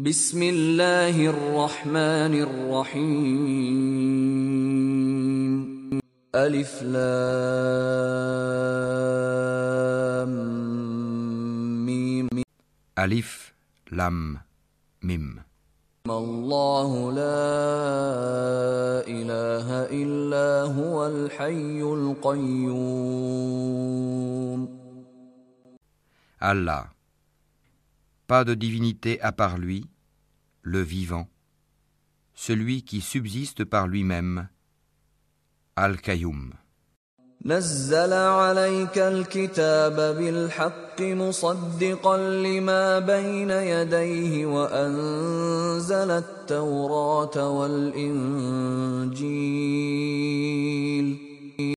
بسم الله الرحمن الرحيم ألف لام ميم Alif, Lam, Mim. الله لا إله إلا هو الحي القيوم Allah. Pas de divinité à part lui, le vivant, celui qui subsiste par lui-même, Al-Qayyum. نزل عليك الكتاب بالحق مصدقا لما بين يديه وأنزل التوراة والإنجيل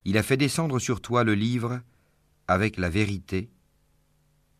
Il a fait descendre sur toi le livre avec la vérité,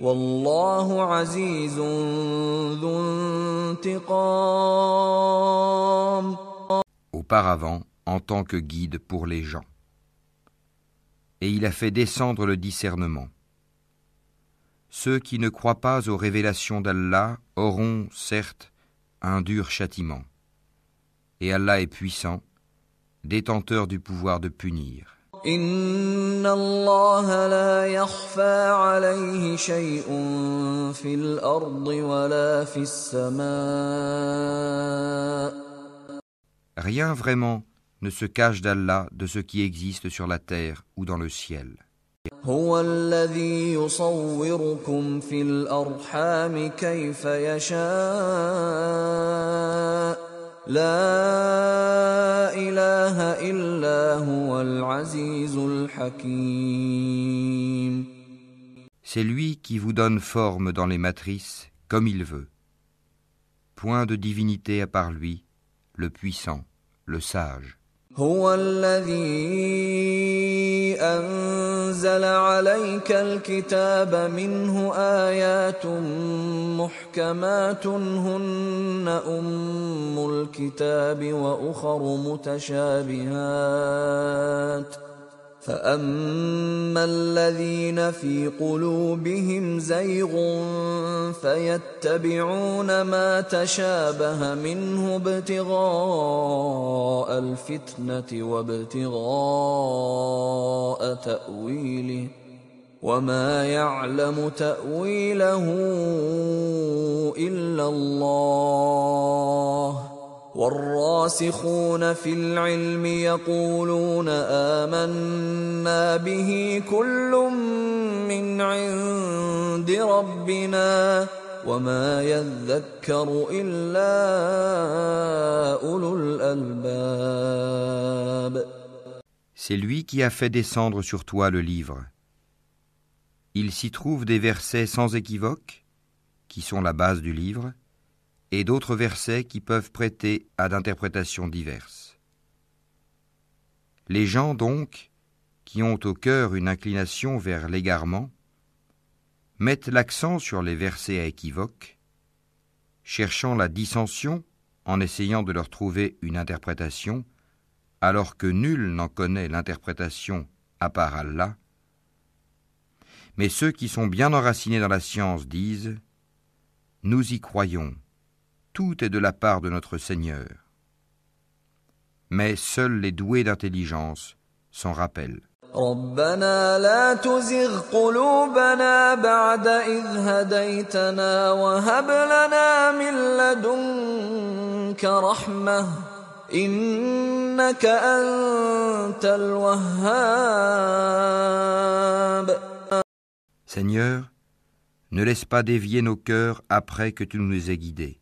والله عزيز ذو انتقام auparavant en tant que guide pour les gens. Et il a fait descendre le discernement. Ceux qui ne croient pas aux révélations d'Allah auront, certes, un dur châtiment. Et Allah est puissant, détenteur du pouvoir de punir. إن الله لا يخفى عليه شيء في الأرض ولا في السماء Rien vraiment ne se cache d'Allah de ce qui existe sur la terre ou dans le ciel. هو الذي يصوركم في الأرحام كيف يشاء لا إله إلا هو العزيز الحكيم C'est lui qui vous donne forme dans les matrices comme il veut. Point de divinité à part lui, le puissant, le sage. هو الذي أنزل عليك الكتاب منه آيات محكمات هن أم الكتاب وأخر متشابهات. فأما الذين في قلوبهم زيغ فيتبعون ما تشابه منه ابتغاء الفتنة وابتغاء تأويله وما يعلم تأويله إلا الله والراسخون في العلم يقولون آمنا به كل من عند ربنا وما يذكر إلا أولو الألباب C'est lui qui a fait descendre sur toi le livre. Il s'y trouve des versets sans équivoque, qui sont la base du livre, et d'autres versets qui peuvent prêter à d'interprétations diverses. Les gens donc, qui ont au cœur une inclination vers l'égarement, mettent l'accent sur les versets à équivoque, cherchant la dissension en essayant de leur trouver une interprétation, alors que nul n'en connaît l'interprétation à part Allah. Mais ceux qui sont bien enracinés dans la science disent Nous y croyons, tout est de la part de notre Seigneur. Mais seuls les doués d'intelligence s'en rappellent. ربنا لا تزغ قلوبنا بعد إذ هديتنا وهب لنا من لدنك رحمة إنك أنت الوهاب Seigneur, ne laisse pas dévier nos cœurs après que tu nous aies guidés,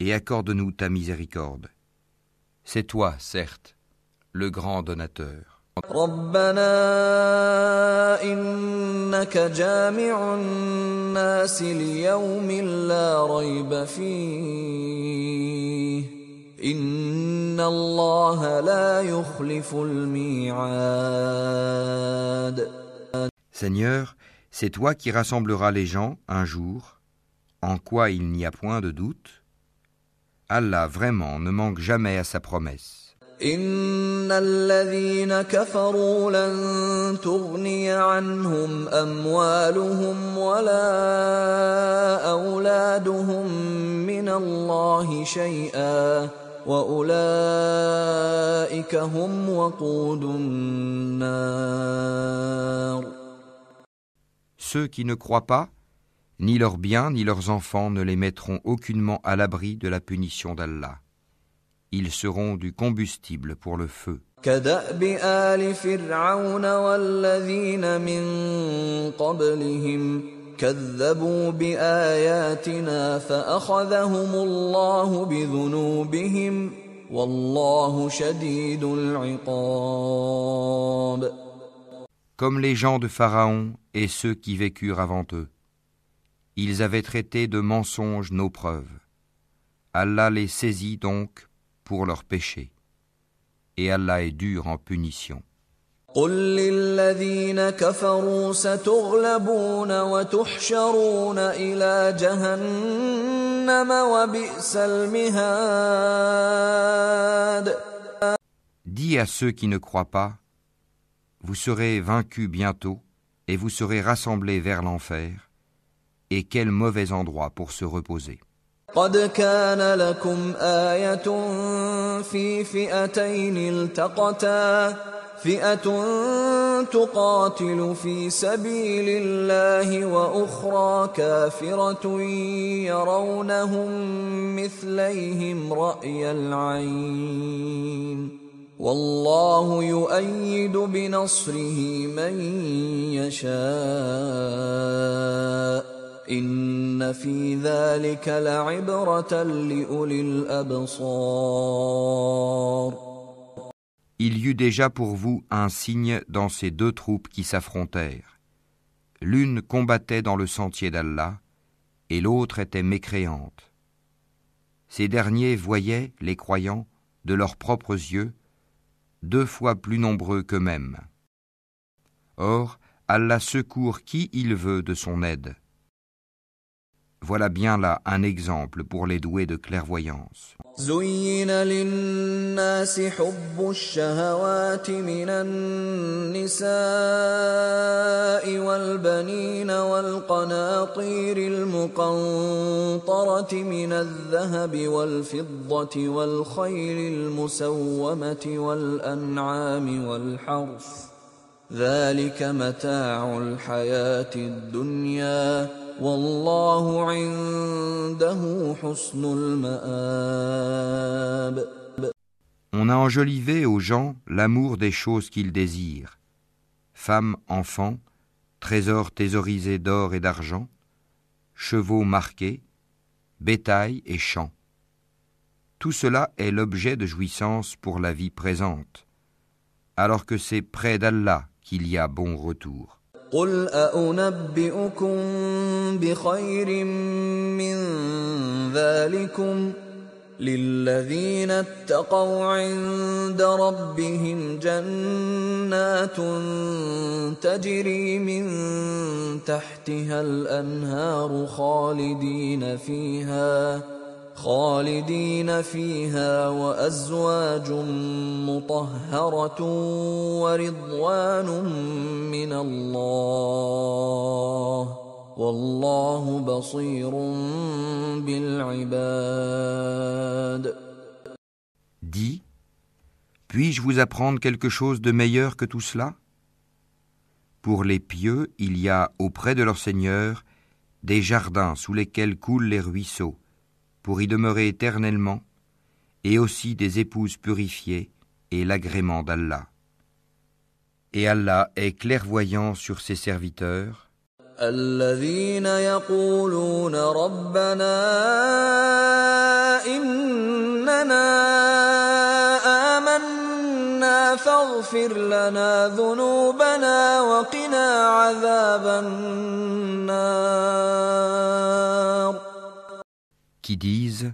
et accorde-nous ta miséricorde. C'est toi, certes, le grand donateur. Seigneur, c'est toi qui rassembleras les gens un jour, en quoi il n'y a point de doute. Allah vraiment ne manque jamais à sa promesse. إن الذين كفروا لن تغني عنهم أموالهم ولا أولادهم من الله شيئا وأولئك هم وقود النار Ceux qui ne croient pas, ni leurs biens ni leurs enfants ne les mettront aucunement à l'abri de la punition d'Allah. Ils seront du combustible pour le feu. كدأب آل فرعون والذين من قبلهم كذبوا بآياتنا فأخذهم الله بذنوبهم والله شديد العقاب Comme les gens de Pharaon et ceux qui vécurent avant eux. Ils avaient traité de mensonges nos preuves. Allah les saisit donc pour leurs péchés. Et Allah est dur en punition. قل للذين كفروا ستغلبون وتحشرون إلى جهنم وبئس المهاد Dis à ceux qui ne croient pas, vous serez vaincus bientôt et vous serez rassemblés vers l'enfer, et quel mauvais endroit pour se reposer. قد كان لكم آية في فئتين التقتا. فئة تقاتل في سبيل الله وأخرى كافرة يرونهم مثليهم رأي العين. والله يؤيد بنصره من يشاء. إن في ذلك لعبرة لأولي الأبصار Il y eut déjà pour vous un signe dans ces deux troupes qui s'affrontèrent. L'une combattait dans le sentier d'Allah, et l'autre était mécréante. Ces derniers voyaient, les croyants, de leurs propres yeux, deux fois plus nombreux qu'eux-mêmes. Or, Allah secourt qui il veut de son aide. Voilà bien là un exemple pour les doués de clairvoyance. زين للناس حب الشهوات من النساء والبنين والقناطير المقنطرة من الذهب والفضة والخيل المسومة والأنعام والحرث ذلك متاع الحياة الدنيا والله عنده حسن المآب On a enjolivé aux gens l'amour des choses qu'ils désirent, femmes, enfants, trésors thésaurisés d'or et d'argent, chevaux marqués, bétail et champs. Tout cela est l'objet de jouissance pour la vie présente, alors que c'est près d'Allah qu'il y a bon retour. قل أأنبئكم بخير من ذلكم للذين اتقوا عند ربهم جنات تجري من تحتها الأنهار خالدين فيها خالدين فيها وأزواج مطهرة ورضوان من الله والله بصير بالعباد Dis, puis-je vous apprendre quelque chose de meilleur que tout cela Pour les pieux, il y a auprès de leur Seigneur des jardins sous lesquels coulent les ruisseaux, pour y demeurer éternellement, et aussi des épouses purifiées et l'agrément d'Allah. Et Allah est clairvoyant sur ses serviteurs, الذين يقولون ربنا إننا آمنا فاغفر لنا ذنوبنا وقنا عذاب النار qui disent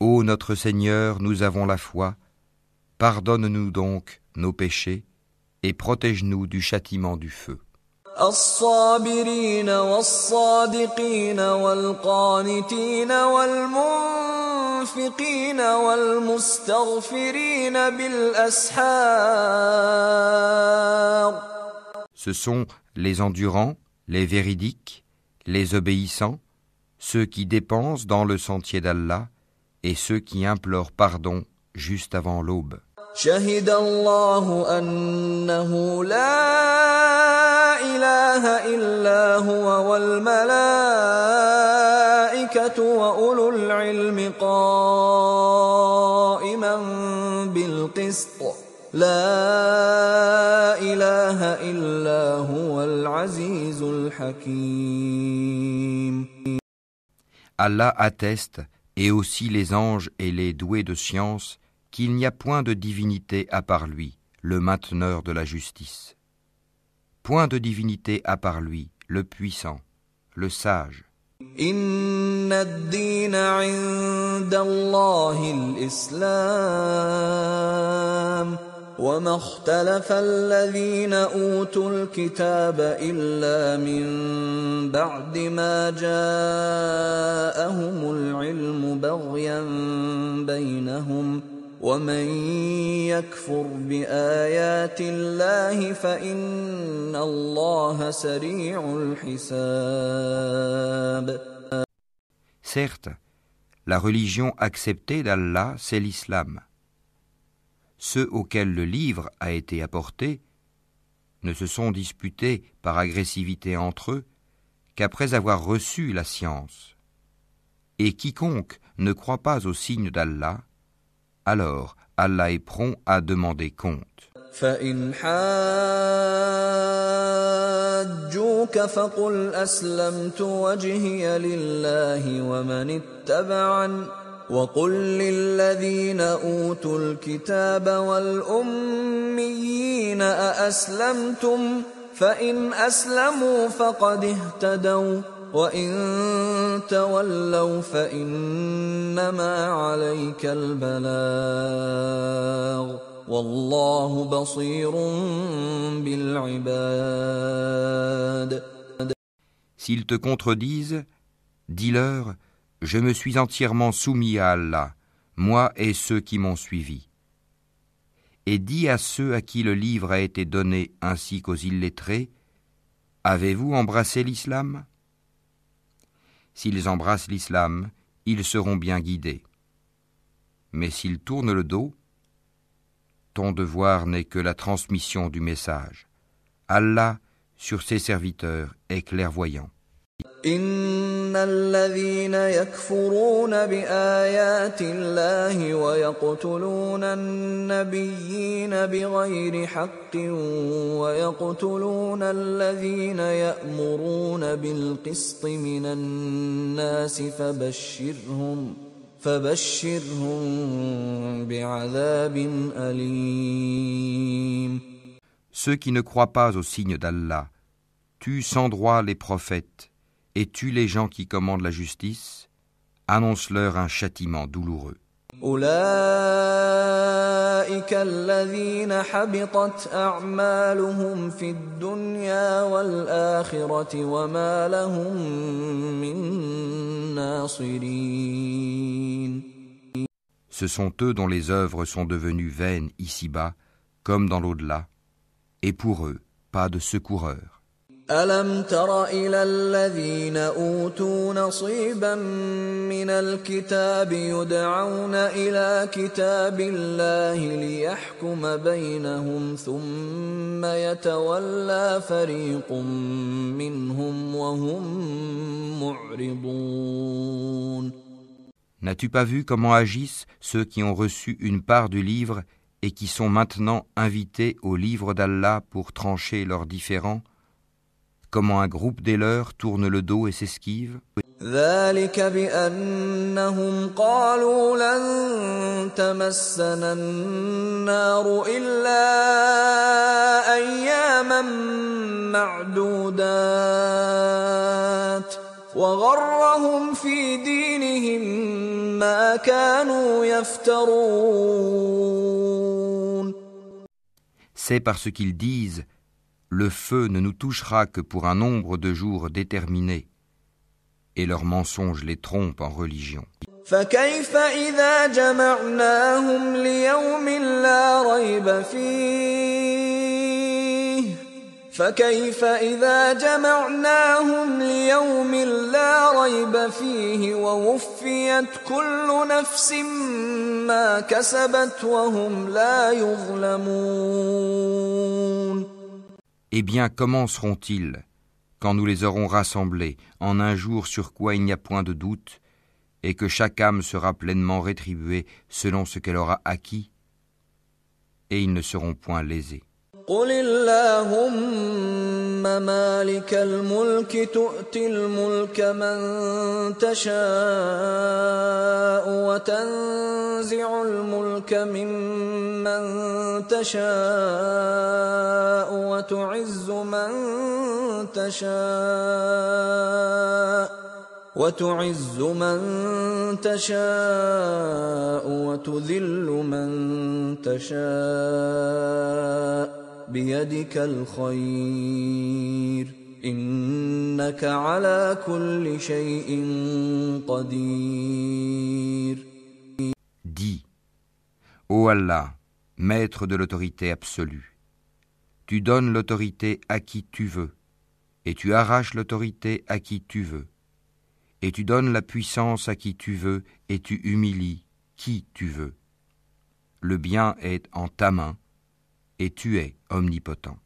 Ô notre Seigneur, nous avons la foi, pardonne-nous donc nos péchés et protège-nous du châtiment du feu. الصابرين والصادقين والقانتين والمنفقين والمستغفرين بالأسحار Ce sont les endurants, les véridiques, les obéissants, ceux qui dépensent dans le sentier d'Allah et ceux qui implorent pardon juste avant l'aube. شهد الله أنه لا إله إلا هو والملائكة وأولو العلم قائما بالقسط لا إله إلا هو العزيز الحكيم Allah atteste, et aussi les anges et les doués de science, qu'il n'y a point de divinité à part lui, le mainteneur de la justice. Point de divinité à part lui, le puissant, le sage. وما اختلف الذين أوتوا الكتاب إلا من بعد ما جاءهم العلم بغيا بينهم ومن يكفر بآيات الله فإن الله سريع الحساب Certes, la religion acceptée d'Allah, c'est l'islam. Ceux auxquels le livre a été apporté ne se sont disputés par agressivité entre eux qu'après avoir reçu la science. Et quiconque ne croit pas au signe d'Allah, alors Allah est prompt à demander compte. فإن حاجوك فقل أسلمت وجهي لله ومن اتبعن وقل للذين أوتوا الكتاب والأميين أأسلمتم؟ فإن أسلموا فقد اهتدوا وإن تولوا فإنما عليك البلاغ. والله بصير بالعباد. S'ils te contredisent, dis-leur Je me suis entièrement soumis à Allah, moi et ceux qui m'ont suivi. Et dis à ceux à qui le livre a été donné ainsi qu'aux illettrés Avez-vous embrassé l'islam? S'ils embrassent l'islam, ils seront bien guidés. Mais s'ils tournent le dos, ton devoir n'est que la transmission du message. Allah, sur ses serviteurs, est clairvoyant. إن الذين يكفرون بآيات الله ويقتلون النبيين بغير حق ويقتلون الذين يأمرون بالقسط من الناس فبشرهم فبشرهم بعذاب أليم Ceux qui ne croient pas au signe d'Allah tuent sans droit les prophètes. et tue les gens qui commandent la justice, annonce-leur un châtiment douloureux. Ce sont eux dont les œuvres sont devenues vaines ici-bas, comme dans l'au-delà, et pour eux, pas de secoureur. ألم تر إلى الذين أوتوا نصيبا من الكتاب يدعون إلى كتاب الله ليحكم بينهم ثم يتولى فريق منهم وهم معرضون N'as-tu pas vu comment agissent ceux qui ont reçu une part du livre et qui sont maintenant invités au livre d'Allah pour trancher leurs différends Comment un groupe des leurs tourne le dos et s'esquive ذلك بأنهم قالوا لن تمسنا النار إلا أياما معدودات وغرهم في دينهم ما كانوا يفترون C'est parce qu'ils disent Le feu ne nous touchera que pour un nombre de jours déterminé, et leurs mensonges les trompent en religion. فكيف إذا جمعناهم ليوم لا ريب فيه فكيف إذا جمعناهم ليوم لا ريب فيه ووفيت كل نفس ما كسبت وهم لا يظلمون Eh bien, comment seront-ils quand nous les aurons rassemblés en un jour sur quoi il n'y a point de doute, et que chaque âme sera pleinement rétribuée selon ce qu'elle aura acquis, et ils ne seront point lésés. قل اللهم مالك الملك تؤتي الملك من تشاء وتنزع الملك ممن تشاء وتعز من تشاء وتعز من تشاء وتذل من تشاء بيدك الخير انك على كل شيء قدير Dis, Ô Allah, maître de l'autorité absolue, tu donnes l'autorité à qui tu veux, et tu arraches l'autorité à qui tu veux, et tu donnes la puissance à qui tu veux, et tu humilies qui tu veux. Le bien est en ta main, et tu es omnipotent.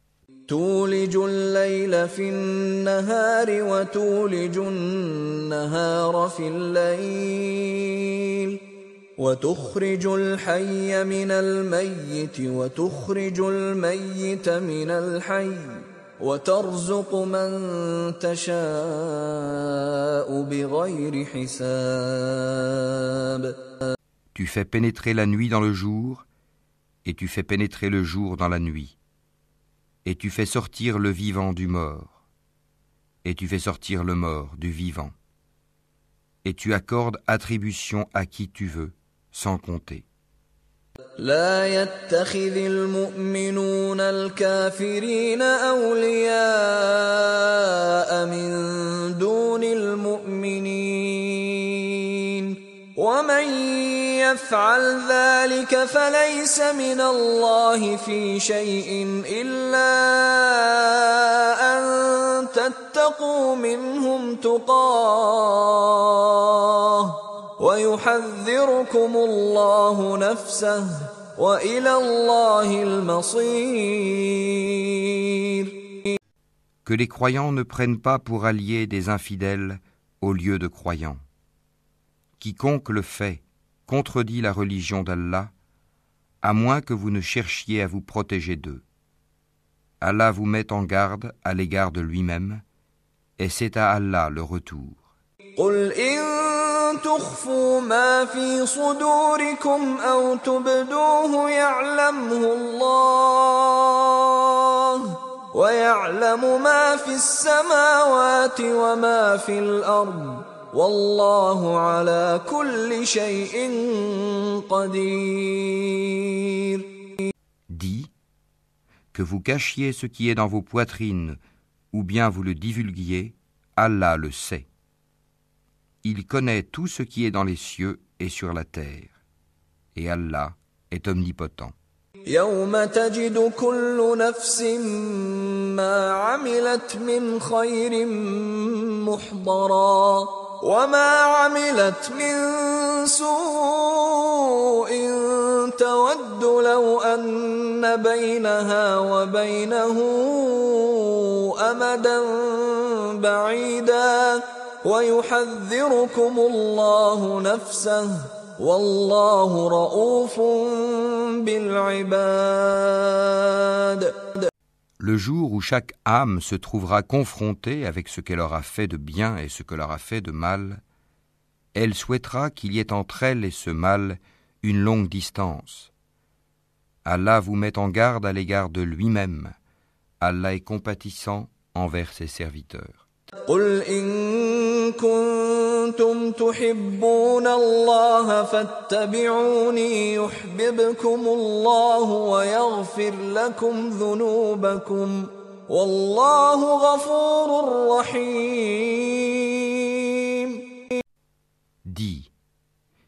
تولج الليل في النهار وتولج النهار في الليل وتخرج الحي من الميت وتخرج الميت من الحي وترزق من تشاء بغير حساب Tu fais pénétrer la nuit dans le jour, et tu fais pénétrer le jour dans la nuit. Et tu fais sortir le vivant du mort, et tu fais sortir le mort du vivant. Et tu accordes attribution à qui tu veux, sans compter. لا يتخذ المؤمنون الكافرين أولياء من دون المؤمنين يفعل ذلك فليس من الله في شيء إلا أن تتقوا منهم تقاه ويحذركم الله نفسه وإلى الله المصير Que les croyants ne prennent pas pour alliés des infidèles au lieu de croyants. Quiconque le fait contredit la religion d'Allah, à moins que vous ne cherchiez à vous protéger d'eux. Allah vous met en garde à l'égard de lui-même, et c'est à Allah le retour. قل إن تخفوا ما في صدوركم أو تبدوه يعلمه الله ويعلم ما في السماوات وما في الأرض والله على كل شيء قدير Dis que vous cachiez ce qui est dans vos poitrines ou bien vous le divulguiez, Allah le sait. Il connaît tout ce qui est dans les cieux et sur la terre. Et Allah est omnipotent. يوم تجد كل نفس ما عملت من خير محضرا وما عملت من سوء تود لو أن بينها وبينه أمدا بعيدا ويحذركم الله نفسه والله رؤوف بالعباد Le jour où chaque âme se trouvera confrontée avec ce qu'elle aura fait de bien et ce qu'elle aura fait de mal, elle souhaitera qu'il y ait entre elle et ce mal une longue distance. Allah vous met en garde à l'égard de lui-même. Allah est compatissant envers ses serviteurs. قل إن كنتم كنتم تحبون الله فاتبعوني يحببكم الله ويغفر لكم ذنوبكم والله غفور رحيم Dis,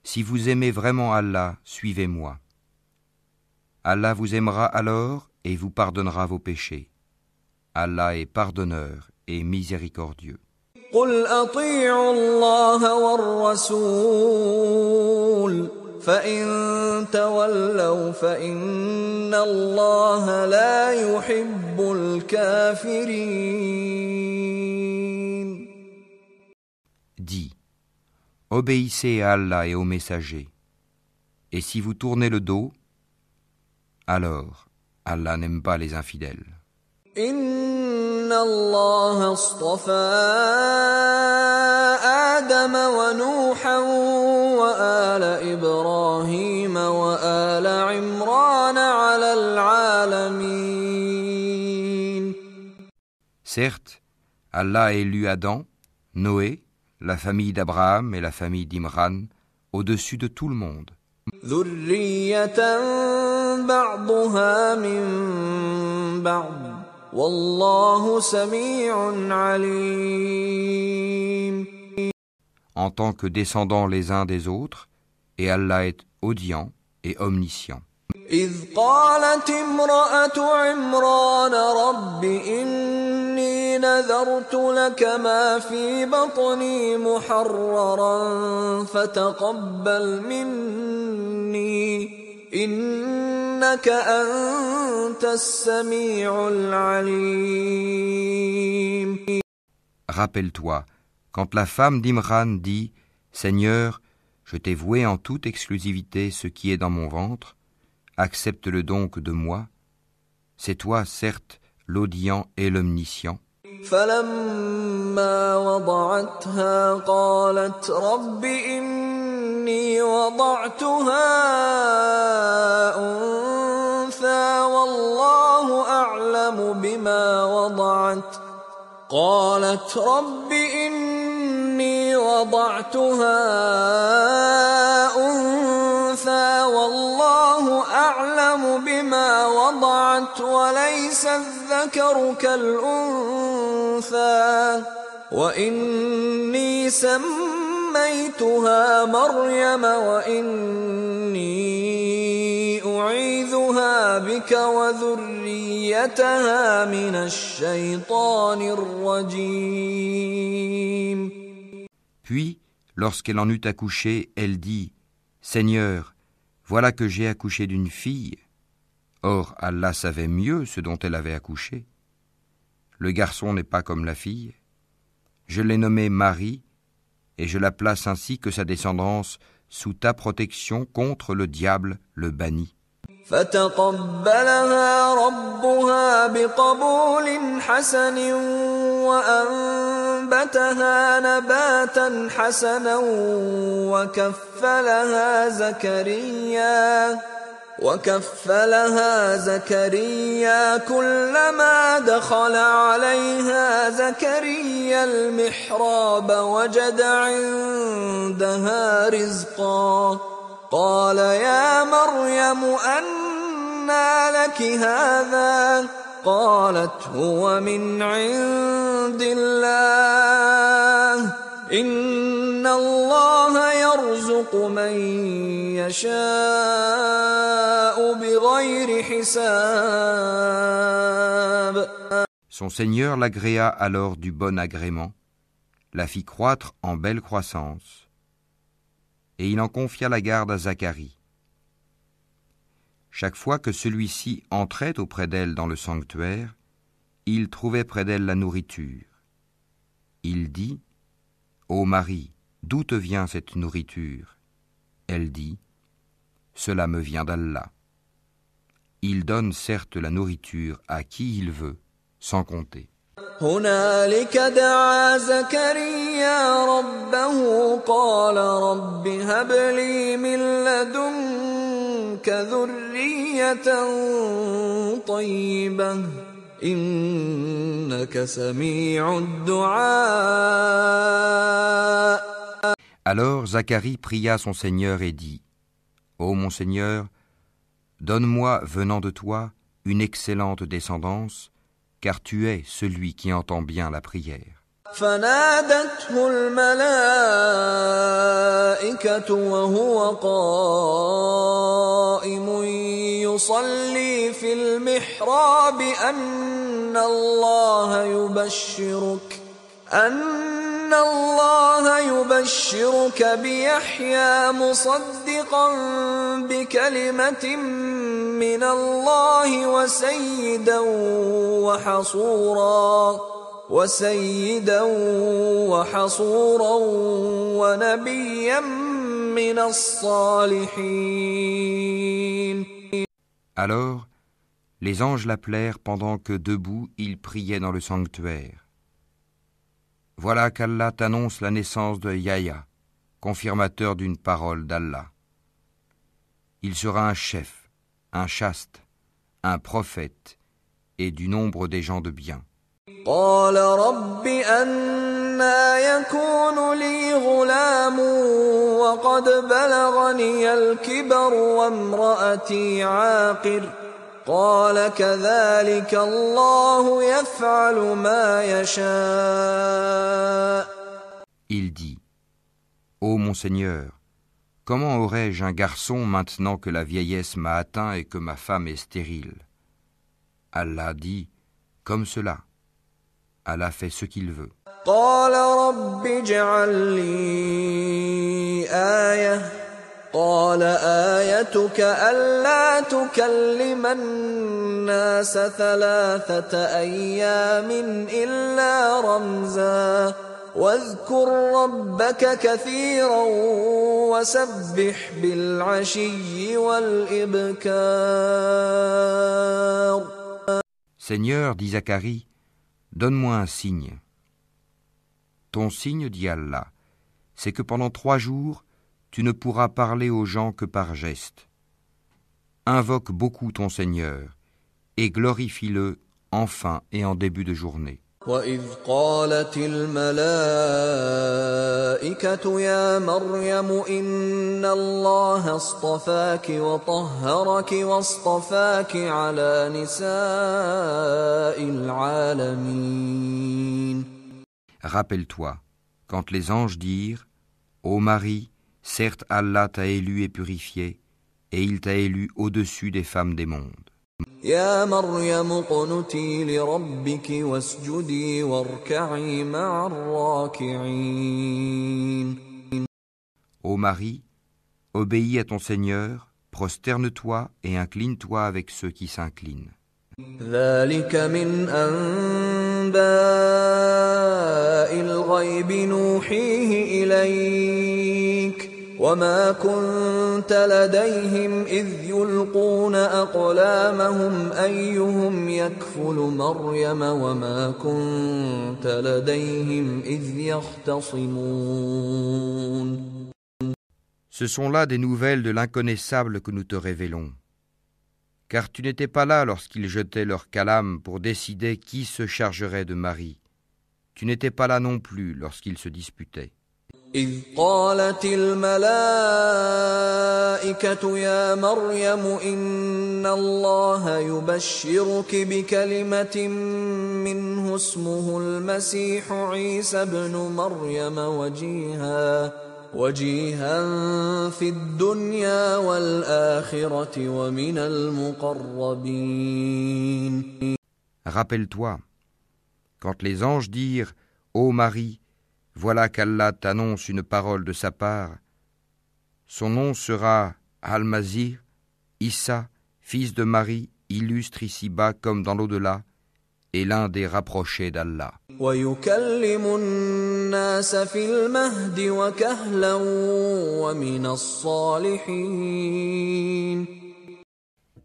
si vous aimez vraiment Allah, suivez-moi. Allah vous aimera alors et vous pardonnera vos péchés. Allah est pardonneur et miséricordieux. قل اطيعوا الله والرسول فان تولوا فان الله لا يحب الكافرين Dis, obéissez à Allah et aux messagers. Et si vous tournez le dos, alors Allah n'aime pas les infidèles. ان الله اصطفى ادم ونوحا وال ابراهيم وال عمران على العالمين Certes, Allah a élu Adam, Noé, la famille d'Abraham et la famille d'Imran au-dessus de tout le monde. ذريه بعضها من بعض والله سميع عليم En tant que descendants les uns des autres, et Allah est audient et omniscient. إذ قالت امرأة عمران رب إني نذرت لك ما في بطني محررا فتقبل مني إنك أنت السميع العليم Rappelle-toi, quand la femme d'Imran dit Seigneur, je t'ai voué en toute exclusivité ce qui est dans mon ventre, accepte-le donc de moi. C'est toi, certes, l'audient et l'omniscient. فلما وضعتها قالت رب إني وضعتها أنثى والله أعلم بما وضعت. قالت رب إني وضعتها أعلم بما وضعت وليس الذكر كالأنثى وإني سميتها مريم وإني أعيذها بك وذريتها من الشيطان الرجيم. Puis, lorsqu'elle en eut accouché, elle dit Seigneur, voilà que j'ai accouché d'une fille. Or, Allah savait mieux ce dont elle avait accouché. Le garçon n'est pas comme la fille. Je l'ai nommée Marie, et je la place ainsi que sa descendance sous ta protection contre le diable, le banni. فتقبلها ربها بقبول حسن وأنبتها نباتا حسنا وكفلها زكريا وكفلها زكريا كلما دخل عليها زكريا المحراب وجد عندها رزقا قال يا مريم أنى لك هذا قالت هو من عند الله إن الله يرزق من يشاء بغير حساب Son Seigneur l'agréa alors du bon agrément, la fit croître en belle croissance, et il en confia la garde à Zacharie. Chaque fois que celui-ci entrait auprès d'elle dans le sanctuaire, il trouvait près d'elle la nourriture. Il dit Ô Marie, d'où te vient cette nourriture? Elle dit Cela me vient d'Allah. Il donne certes la nourriture à qui il veut, sans compter. هنالك دعا زكريا ربه قال رب هب لي من لدنك ذرية طيبة إنك سميع الدعاء Alors Zacharie pria son Seigneur et dit Ô mon Seigneur, donne-moi, venant de toi, une excellente descendance, car tu es celui qui entend bien la prière. فنادته الملائكة وهو قائم يصلي في المحراب أن الله يبشرك أن الله يبشرك بيحيى مصدقا بكلمة من الله وسيدا وحصورا وسيدا وحصورا ونبيا من الصالحين Alors, les anges l'appelèrent pendant que debout il priait dans le sanctuaire. Voilà qu'Allah t'annonce la naissance de Yahya, confirmateur d'une parole d'Allah. Il sera un chef, un chaste, un prophète, et du nombre des gens de bien. قال رب أنا يكون لي غلام وقد بلغني الكبر وامرأتي عاقر قال كذلك الله يفعل ما يشاء Il dit Ô mon Seigneur, comment aurais-je un garçon maintenant que la vieillesse m'a atteint et que ma femme est stérile Allah dit Comme cela. Allah fait ce qu'il veut. قال رب اجعل لي آية قال آيتك ألا تكلم الناس ثلاثة أيام إلا رمزا واذكر ربك كثيرا وسبح بالعشي والإبكار Seigneur, dit Zacharie, donne-moi un signe. Ton signe, dit Allah, c'est que pendant trois jours, tu ne pourras parler aux gens que par geste. Invoque beaucoup ton Seigneur et glorifie-le en fin et en début de journée. وإذ قالت الملائكة يا مريم إن الله اصطفاك وطهرك واصطفاك على نساء العالمين Rappelle-toi, quand les anges dirent Ô Marie, certes Allah t'a élu et purifié, et il t'a élu au-dessus des femmes des mondes. يا مريم اقنتي لربك واسجدي واركعي مع الراكعين Ô Marie, obéis à ton Seigneur, prosterne-toi et incline-toi avec ceux qui s'inclinent. ذلك من أنباء الغيب نوحيه إليك وما كنت لديهم إذ يلقون أقلامهم أيهم يكفل مريم وما كنت لديهم إذ يختصمون Ce sont là des nouvelles de l'inconnaissable que nous te révélons. Car tu n'étais pas là lorsqu'ils jetaient leur calame pour décider qui se chargerait de Marie. Tu n'étais pas là non plus lorsqu'ils se disputaient. إذ قالت الملائكة يا مريم إن الله يبشرك بكلمة منه اسمه المسيح عيسى ابن مريم وجيها وجيها في الدنيا والآخرة ومن المقربين. Rappelle-toi, quand les anges dirent Ô Marie, Voilà qu'Allah t'annonce une parole de sa part. Son nom sera Al-Mazir, Issa, fils de Marie, illustre ici-bas comme dans l'au-delà, et l'un des rapprochés d'Allah.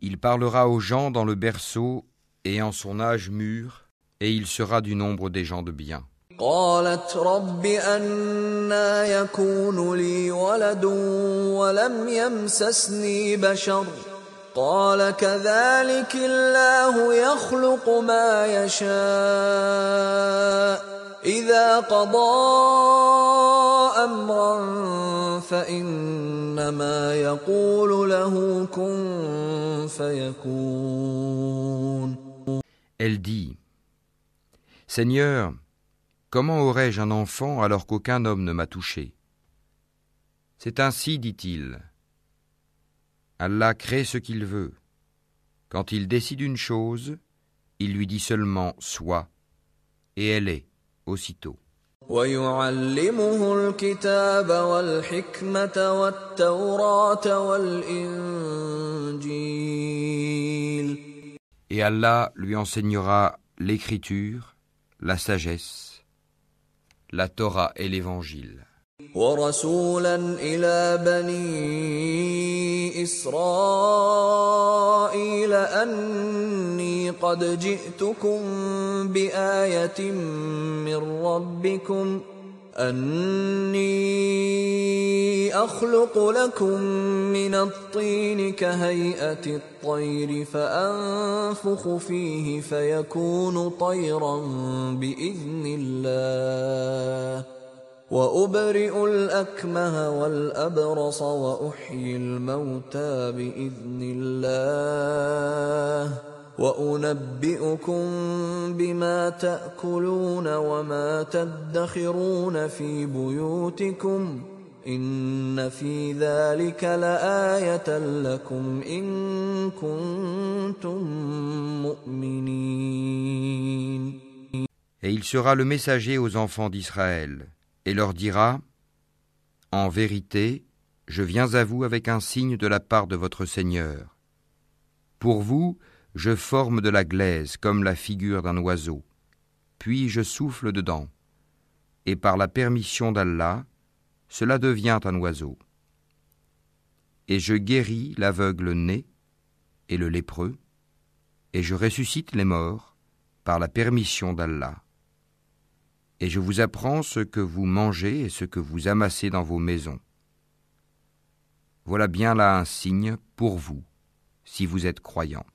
Il parlera aux gens dans le berceau et en son âge mûr, et il sera du nombre des gens de bien. قالت رب أنا يكون لي ولد ولم يمسسني بشر. قال كذلك الله يخلق ما يشاء. إذا قضى أمرا فإنما يقول له كن فيكون. Elle dit Seigneur, Comment aurais-je un enfant alors qu'aucun homme ne m'a touché? C'est ainsi, dit-il. Allah crée ce qu'il veut. Quand il décide une chose, il lui dit seulement soit, et elle est aussitôt. Et Allah lui enseignera l'écriture, la sagesse la Torah et l'évangile. ورسولا إلى بني إسرائيل أني قد جئتكم بآية من ربكم أني أخلق لكم من الطين كهيئة الطير فأنفخ فيه فيكون طيرا بإذن الله. وأبرئ الأكمه والأبرص وأحيي الموتى بإذن الله. وأنبئكم بما تأكلون وما تدخرون في بيوتكم إن في ذلك لآية لكم إن كنتم مؤمنين Et il sera le messager aux enfants d'Israël, et leur dira En vérité, je viens à vous avec un signe de la part de votre Seigneur. Pour vous, je forme de la glaise comme la figure d'un oiseau, puis je souffle dedans, et par la permission d'Allah, cela devient un oiseau. Et je guéris l'aveugle né et le lépreux, et je ressuscite les morts par la permission d'Allah. Et je vous apprends ce que vous mangez et ce que vous amassez dans vos maisons. Voilà bien là un signe pour vous, si vous êtes croyants.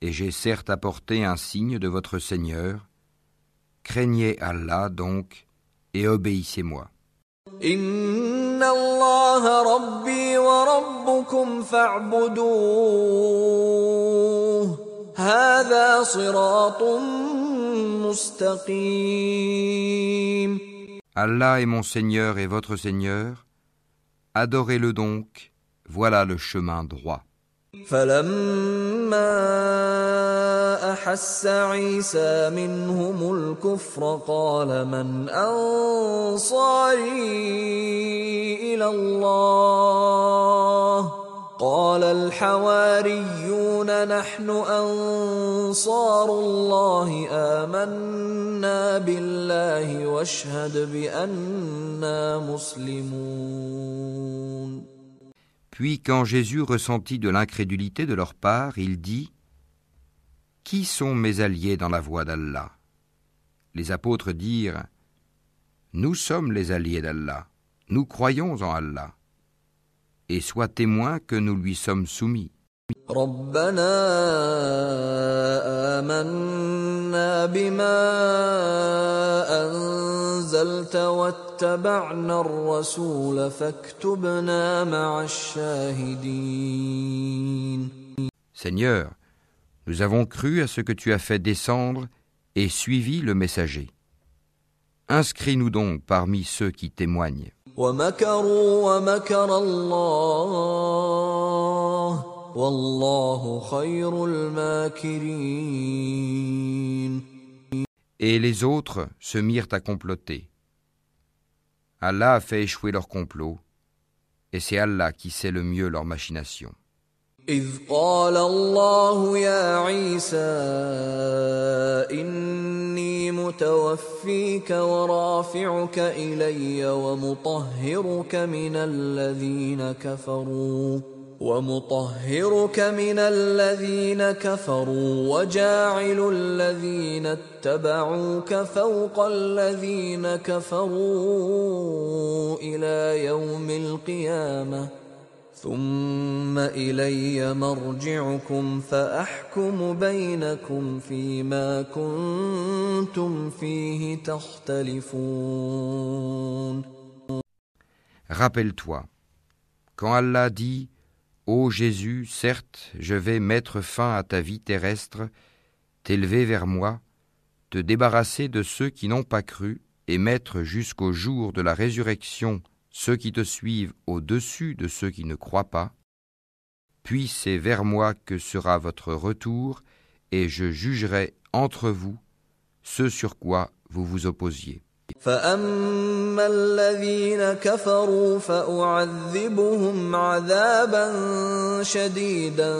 et j'ai certes apporté un signe de votre Seigneur. Craignez Allah donc et obéissez-moi. Allah est mon Seigneur et votre Seigneur. Adorez-le donc, voilà le chemin droit. فلما أحس عيسى منهم الكفر قال من أنصاري إلى الله؟ قال الحواريون نحن أنصار الله آمنا بالله واشهد بأننا مسلمون. Puis quand Jésus ressentit de l'incrédulité de leur part, il dit Qui sont mes alliés dans la voie d'Allah? Les apôtres dirent Nous sommes les alliés d'Allah, nous croyons en Allah, et sois témoin que nous lui sommes soumis. ربنا آمنا بما أنزلت واتبعنا الرسول فاكتبنا مع الشاهدين Seigneur, nous avons cru à ce que tu as fait descendre et suivi le messager. Inscris-nous donc parmi ceux qui témoignent. ومكروا ومكر الله والله خير الماكرين Et les autres se mirent à comploter. Allah a fait échouer leur complot, et c'est Allah qui sait le mieux leur machination. إذ قال الله يا عيسى إني متوفيك ورافعك إلي ومطهرك من الذين كفروا ومطهرك من الذين كفروا وجاعل الذين اتبعوك فوق الذين كفروا إلى يوم القيامة. ثم إلي مرجعكم فأحكم بينكم فيما كنتم فيه تختلفون. Rappelle-toi, quand Allah dit Ô Jésus, certes, je vais mettre fin à ta vie terrestre, t'élever vers moi, te débarrasser de ceux qui n'ont pas cru, et mettre jusqu'au jour de la résurrection ceux qui te suivent au-dessus de ceux qui ne croient pas, puis c'est vers moi que sera votre retour, et je jugerai entre vous ce sur quoi vous vous opposiez. فأما الذين كفروا فأعذبهم عذابا شديدا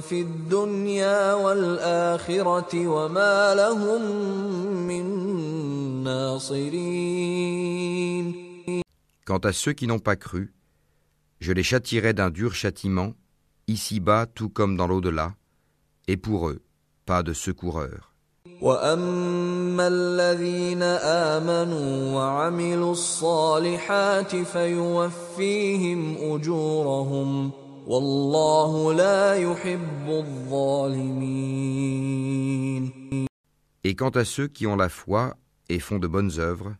في الدنيا والآخرة وما لهم من ناصرين Quant à ceux qui n'ont pas cru, je les châtirai d'un dur châtiment, ici-bas tout comme dans l'au-delà, et pour eux, pas de secoureurs. واما الذين امنوا وعملوا الصالحات فيوفيهم اجورهم والله لا يحب الظالمين Et quant à ceux qui ont la foi et font de bonnes œuvres,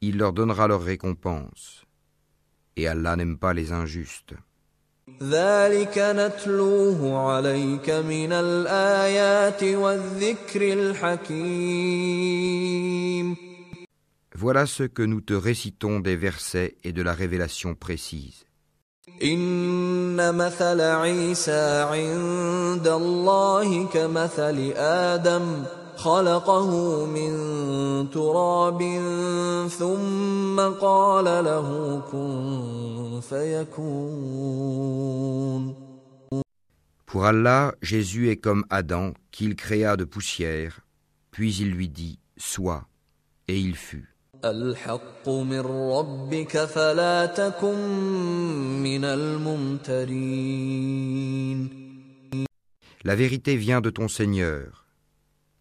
il leur donnera leur récompense. Et Allah n'aime pas les injustes. ذلك نتلوه عليك من الايات والذكر الحكيم Voilà ce que nous te récitons des versets et de la révélation précise. ان مثل عيسى عند الله كمثل ادم خلقه من تراب ثم قال له كن فيكون Pour Allah, Jésus est comme Adam, qu'il créa de poussière, puis il lui dit Sois, et il fut. الحق من ربك فلا تكن من الممترين La vérité vient de ton Seigneur.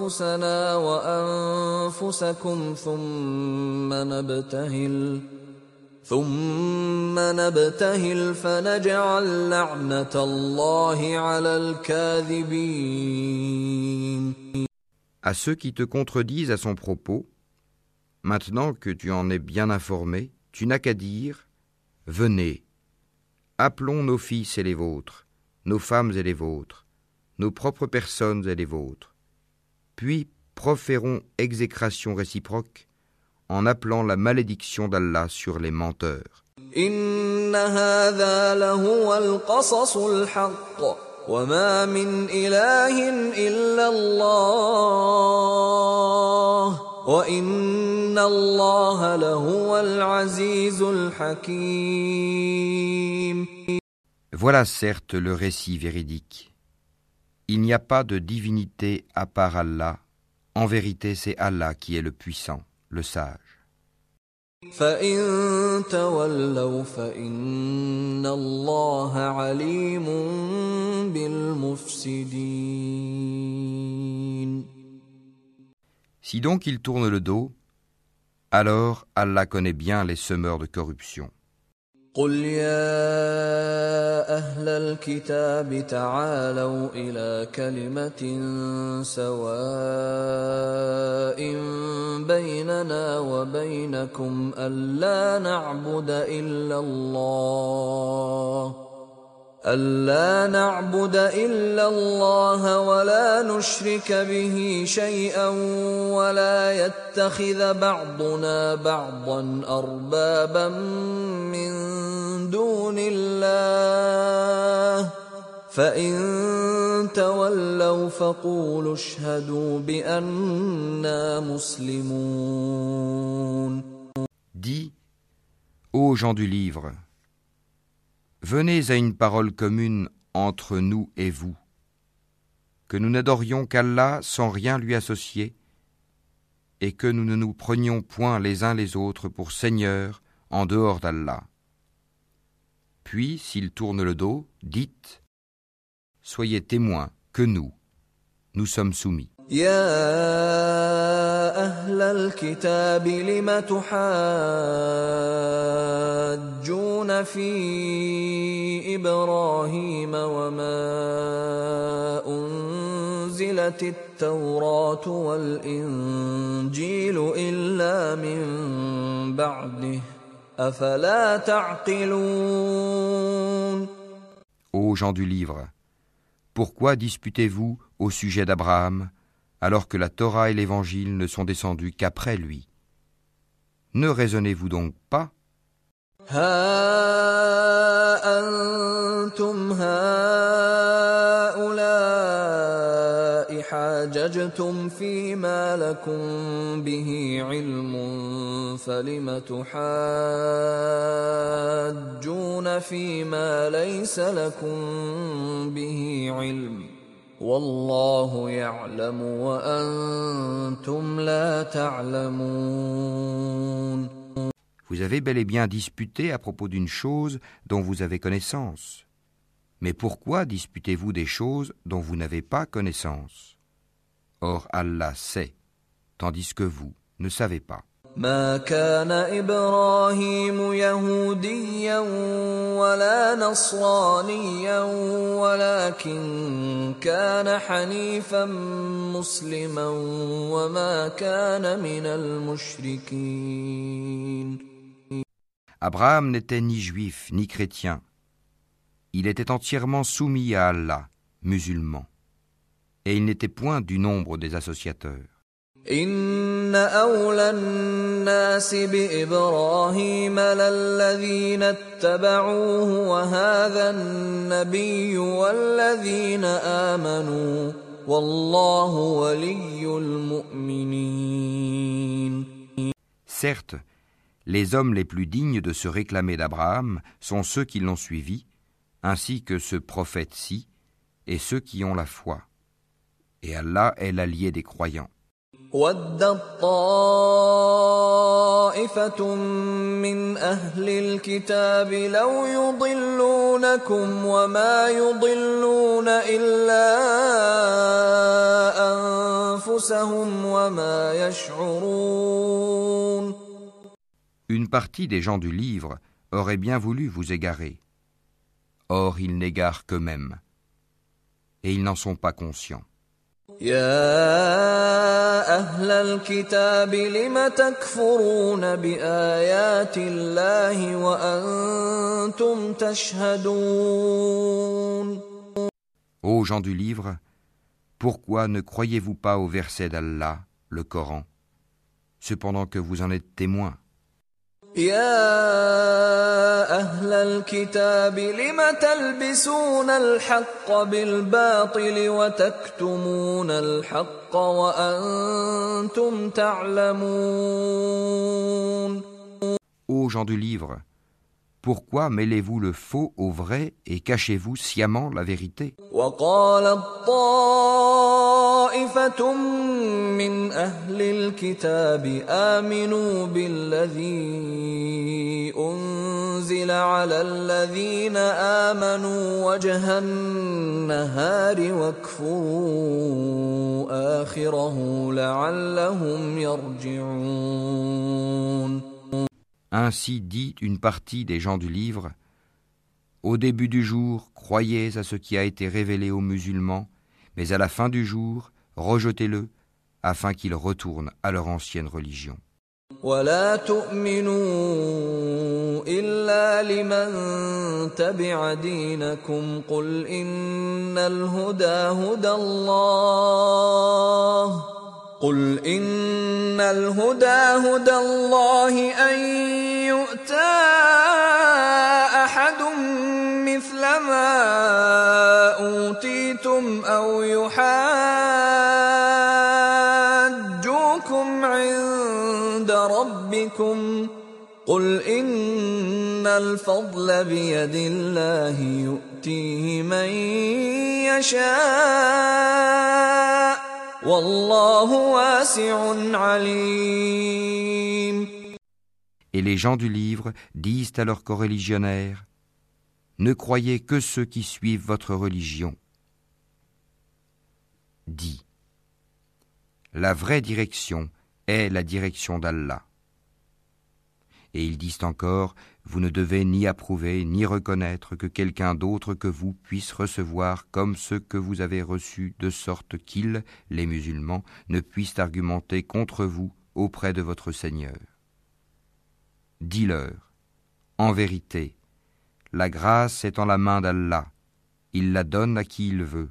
وأنفسنا وأنفسكم ثم نبتهل ثم نبتهل فنجعل لعنة الله على الكاذبين À ceux qui te contredisent à son propos, maintenant que tu en es bien informé, tu n'as qu'à dire Venez, appelons nos fils et les vôtres, nos femmes et les vôtres, nos propres personnes et les vôtres. Puis proférons exécration réciproque en appelant la malédiction d'Allah sur les menteurs. إن هذا لهو القصص الحق وما من إله إلا الله وإن الله لهو العزيز الحكيم Voilà certes le récit véridique. Il n'y a pas de divinité à part Allah. En vérité, c'est Allah qui est le puissant, le sage. Si donc il tourne le dos, alors Allah connaît bien les semeurs de corruption. قل يا أهل الكتاب تعالوا إلى كلمة سواء بيننا وبينكم ألا نعبد إلا الله ألا نعبد إلا الله ولا نشرك به شيئا ولا يتخذ بعضنا بعضا أربابا من دون الله فإن تولوا فقولوا اشهدوا بأننا مسلمون Dis, ô gens du livre, Venez à une parole commune entre nous et vous, que nous n'adorions qu'Allah sans rien lui associer, et que nous ne nous prenions point les uns les autres pour seigneurs en dehors d'Allah. Puis, s'ils tournent le dos, dites Soyez témoins que nous, nous sommes soumis. أهل الكتاب لم تحاجون في إبراهيم وما أنزلت التوراة والإنجيل إلا من بعده أفلا تعقلون Ô gens du livre, pourquoi disputez-vous au sujet d'Abraham? Alors que la Torah et l'Évangile ne sont descendus qu'après lui. Ne raisonnez-vous donc pas? Vous avez bel et bien disputé à propos d'une chose dont vous avez connaissance. Mais pourquoi disputez-vous des choses dont vous n'avez pas connaissance? Or Allah sait, tandis que vous ne savez pas. ما كان ابراهيم يهوديا ولا نصرانيا ولكن كان حنيفا مسلما وما كان من المشركين Abraham n'était ni juif ni chrétien. Il était entièrement soumis à Allah, musulman, et il n'était point du nombre des associateurs. إن أولى الناس بإبراهيم للذين اتبعوه وهذا النبي والذين آمنوا والله ولي المؤمنين Certes, les hommes les plus dignes de se réclamer d'Abraham sont ceux qui l'ont suivi, ainsi que ce prophète-ci, et ceux qui ont la foi. Et Allah est l'allié des croyants. ودت طائفة من أهل الكتاب لو يضلونكم وما يضلون إلا أنفسهم وما يشعرون Une partie des gens du livre aurait bien voulu vous égarer. Or ils n'égarent qu'eux-mêmes. Et ils n'en sont pas conscients. يا أهل الكتاب لم تكفرون بآيات الله وأنتم تشهدون Ô gens du livre, pourquoi ne croyez-vous pas au verset d'Allah, le Coran, cependant que vous en êtes témoins يا أهل الكتاب لم تلبسون الحق بالباطل وتكتمون الحق وأنتم تعلمون؟ Ô gens du livre, pourquoi mêlez-vous le faux au vrai et cachez-vous sciemment la vérité وقال طائفة من أهل الكتاب آمنوا بالذي أنزل على الذين آمنوا وجه النهار واكفروا آخره لعلهم يرجعون Ainsi dit une partie des gens du livre Au début du jour, croyez à ce qui a été révélé aux musulmans, mais à la fin du jour, rejetez-le, afin qu'ils retournent à leur ancienne religion. ولا تؤمنوا إلا لمن تبع دينكم قل إن الهدى هدى الله قل إن الهدى هدى الله أن يؤتى أحد مثل ما أوتيتم أو يحاجوكم عند ربكم قل إن الفضل بيد الله يؤتيه من يشاء Et les gens du livre disent à leurs coreligionnaires Ne croyez que ceux qui suivent votre religion. Dis La vraie direction est la direction d'Allah. Et ils disent encore Vous ne devez ni approuver ni reconnaître que quelqu'un d'autre que vous puisse recevoir comme ce que vous avez reçu, de sorte qu'ils, les musulmans, ne puissent argumenter contre vous auprès de votre Seigneur. Dis-leur En vérité, la grâce est en la main d'Allah. Il la donne à qui il veut.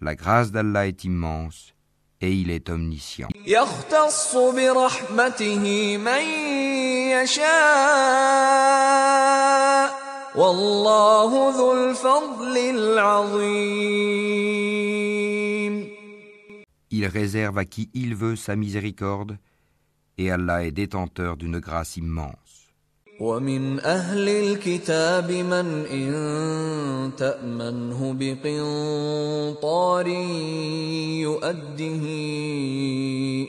La grâce d'Allah est immense et il est omniscient. يختص برحمته من يشاء والله ذو الفضل العظيم Il réserve à qui il veut sa miséricorde et Allah est détenteur d'une grâce immense. ومن أهل الكتاب من إن تأمنه بقنطار يؤده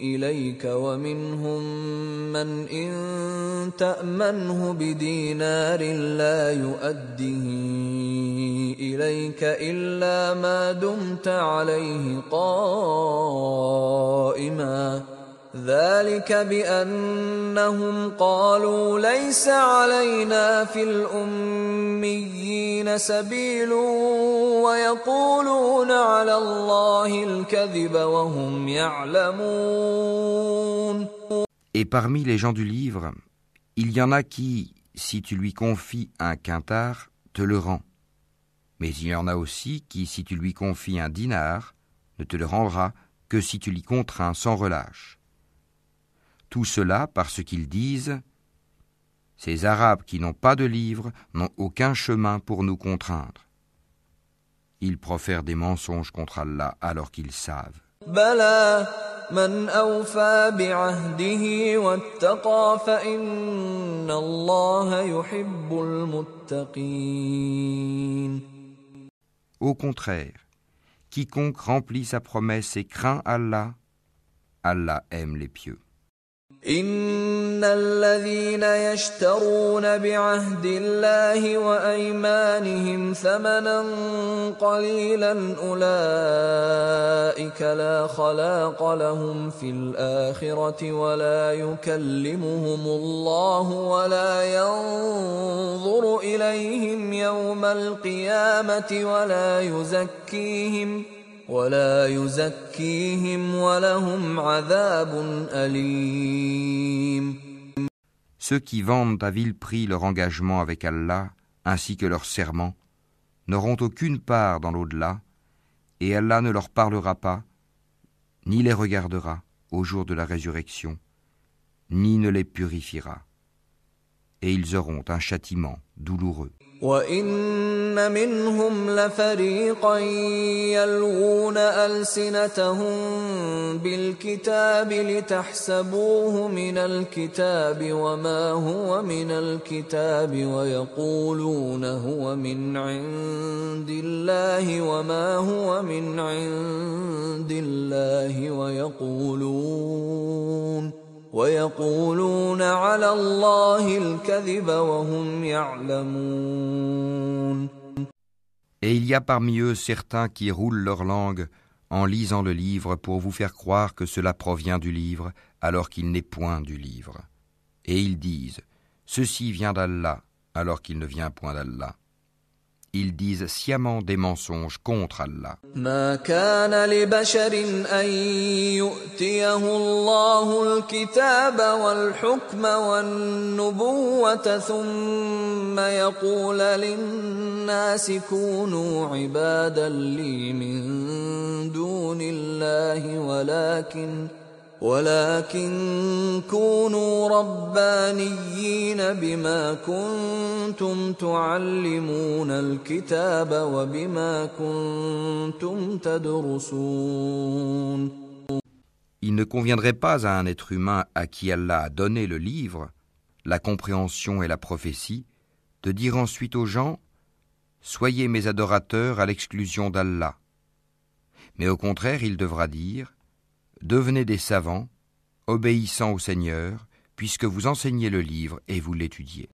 إليك ومنهم من إن تأمنه بدينار لا يؤده إليك إلا ما دمت عليه قائماً ذلك بأنهم قالوا ليس علينا في الأميين سبيل ويقولون على الله الكذب وهم يعلمون Et parmi les gens du livre, il y en a qui, si tu lui confies un quintard, te le rend. Mais il y en a aussi qui, si tu lui confies un dinar, ne te le rendra que si tu l'y contrains sans relâche. Tout cela parce qu'ils disent Ces Arabes qui n'ont pas de livre n'ont aucun chemin pour nous contraindre. Ils profèrent des mensonges contre Allah alors qu'ils savent. Au contraire, quiconque remplit sa promesse et craint Allah, Allah aime les pieux. إن الذين يشترون بعهد الله وأيمانهم ثمنا قليلا أولئك لا خلاق لهم في الآخرة ولا يكلمهم الله ولا ينظر إليهم يوم القيامة ولا يزكيهم ۖ ولا يزكيهم ولهم عذاب أليم Ceux qui vendent à vil prix leur engagement avec Allah, ainsi que leur serment, n'auront aucune part dans l'au-delà, et Allah ne leur parlera pas, ni les regardera au jour de la résurrection, ni ne les purifiera. Et ils auront un châtiment douloureux. وإن منهم لفريقا يلوون ألسنتهم بالكتاب لتحسبوه من الكتاب وما هو من الكتاب ويقولون هو من عند الله وما هو من عند الله ويقولون ويقولون على الله الكذب وهم يعلمون Et il y a parmi eux certains qui roulent leur langue en lisant le livre pour vous faire croire que cela provient du livre alors qu'il n'est point du livre. Et ils disent Ceci vient d'Allah alors qu'il ne vient point d'Allah. Ils disent sciemment des mensonges contre Allah. ما كان لبشر أن يؤتيه الله الكتاب والحكم والنبوة ثم يقول للناس كونوا عبادا لي من دون الله ولكن ولكن كونوا ربانيين بما كنتم تعلمون الكتاب وبما كنتم تدرسون Il ne conviendrait pas à un être humain à qui Allah a donné le livre, la compréhension et la prophétie, de dire ensuite aux gens Soyez mes adorateurs à l'exclusion d'Allah. Mais au contraire, il devra dire Devenez des savants, obéissant au Seigneur, puisque vous enseignez le livre et vous l'étudiez.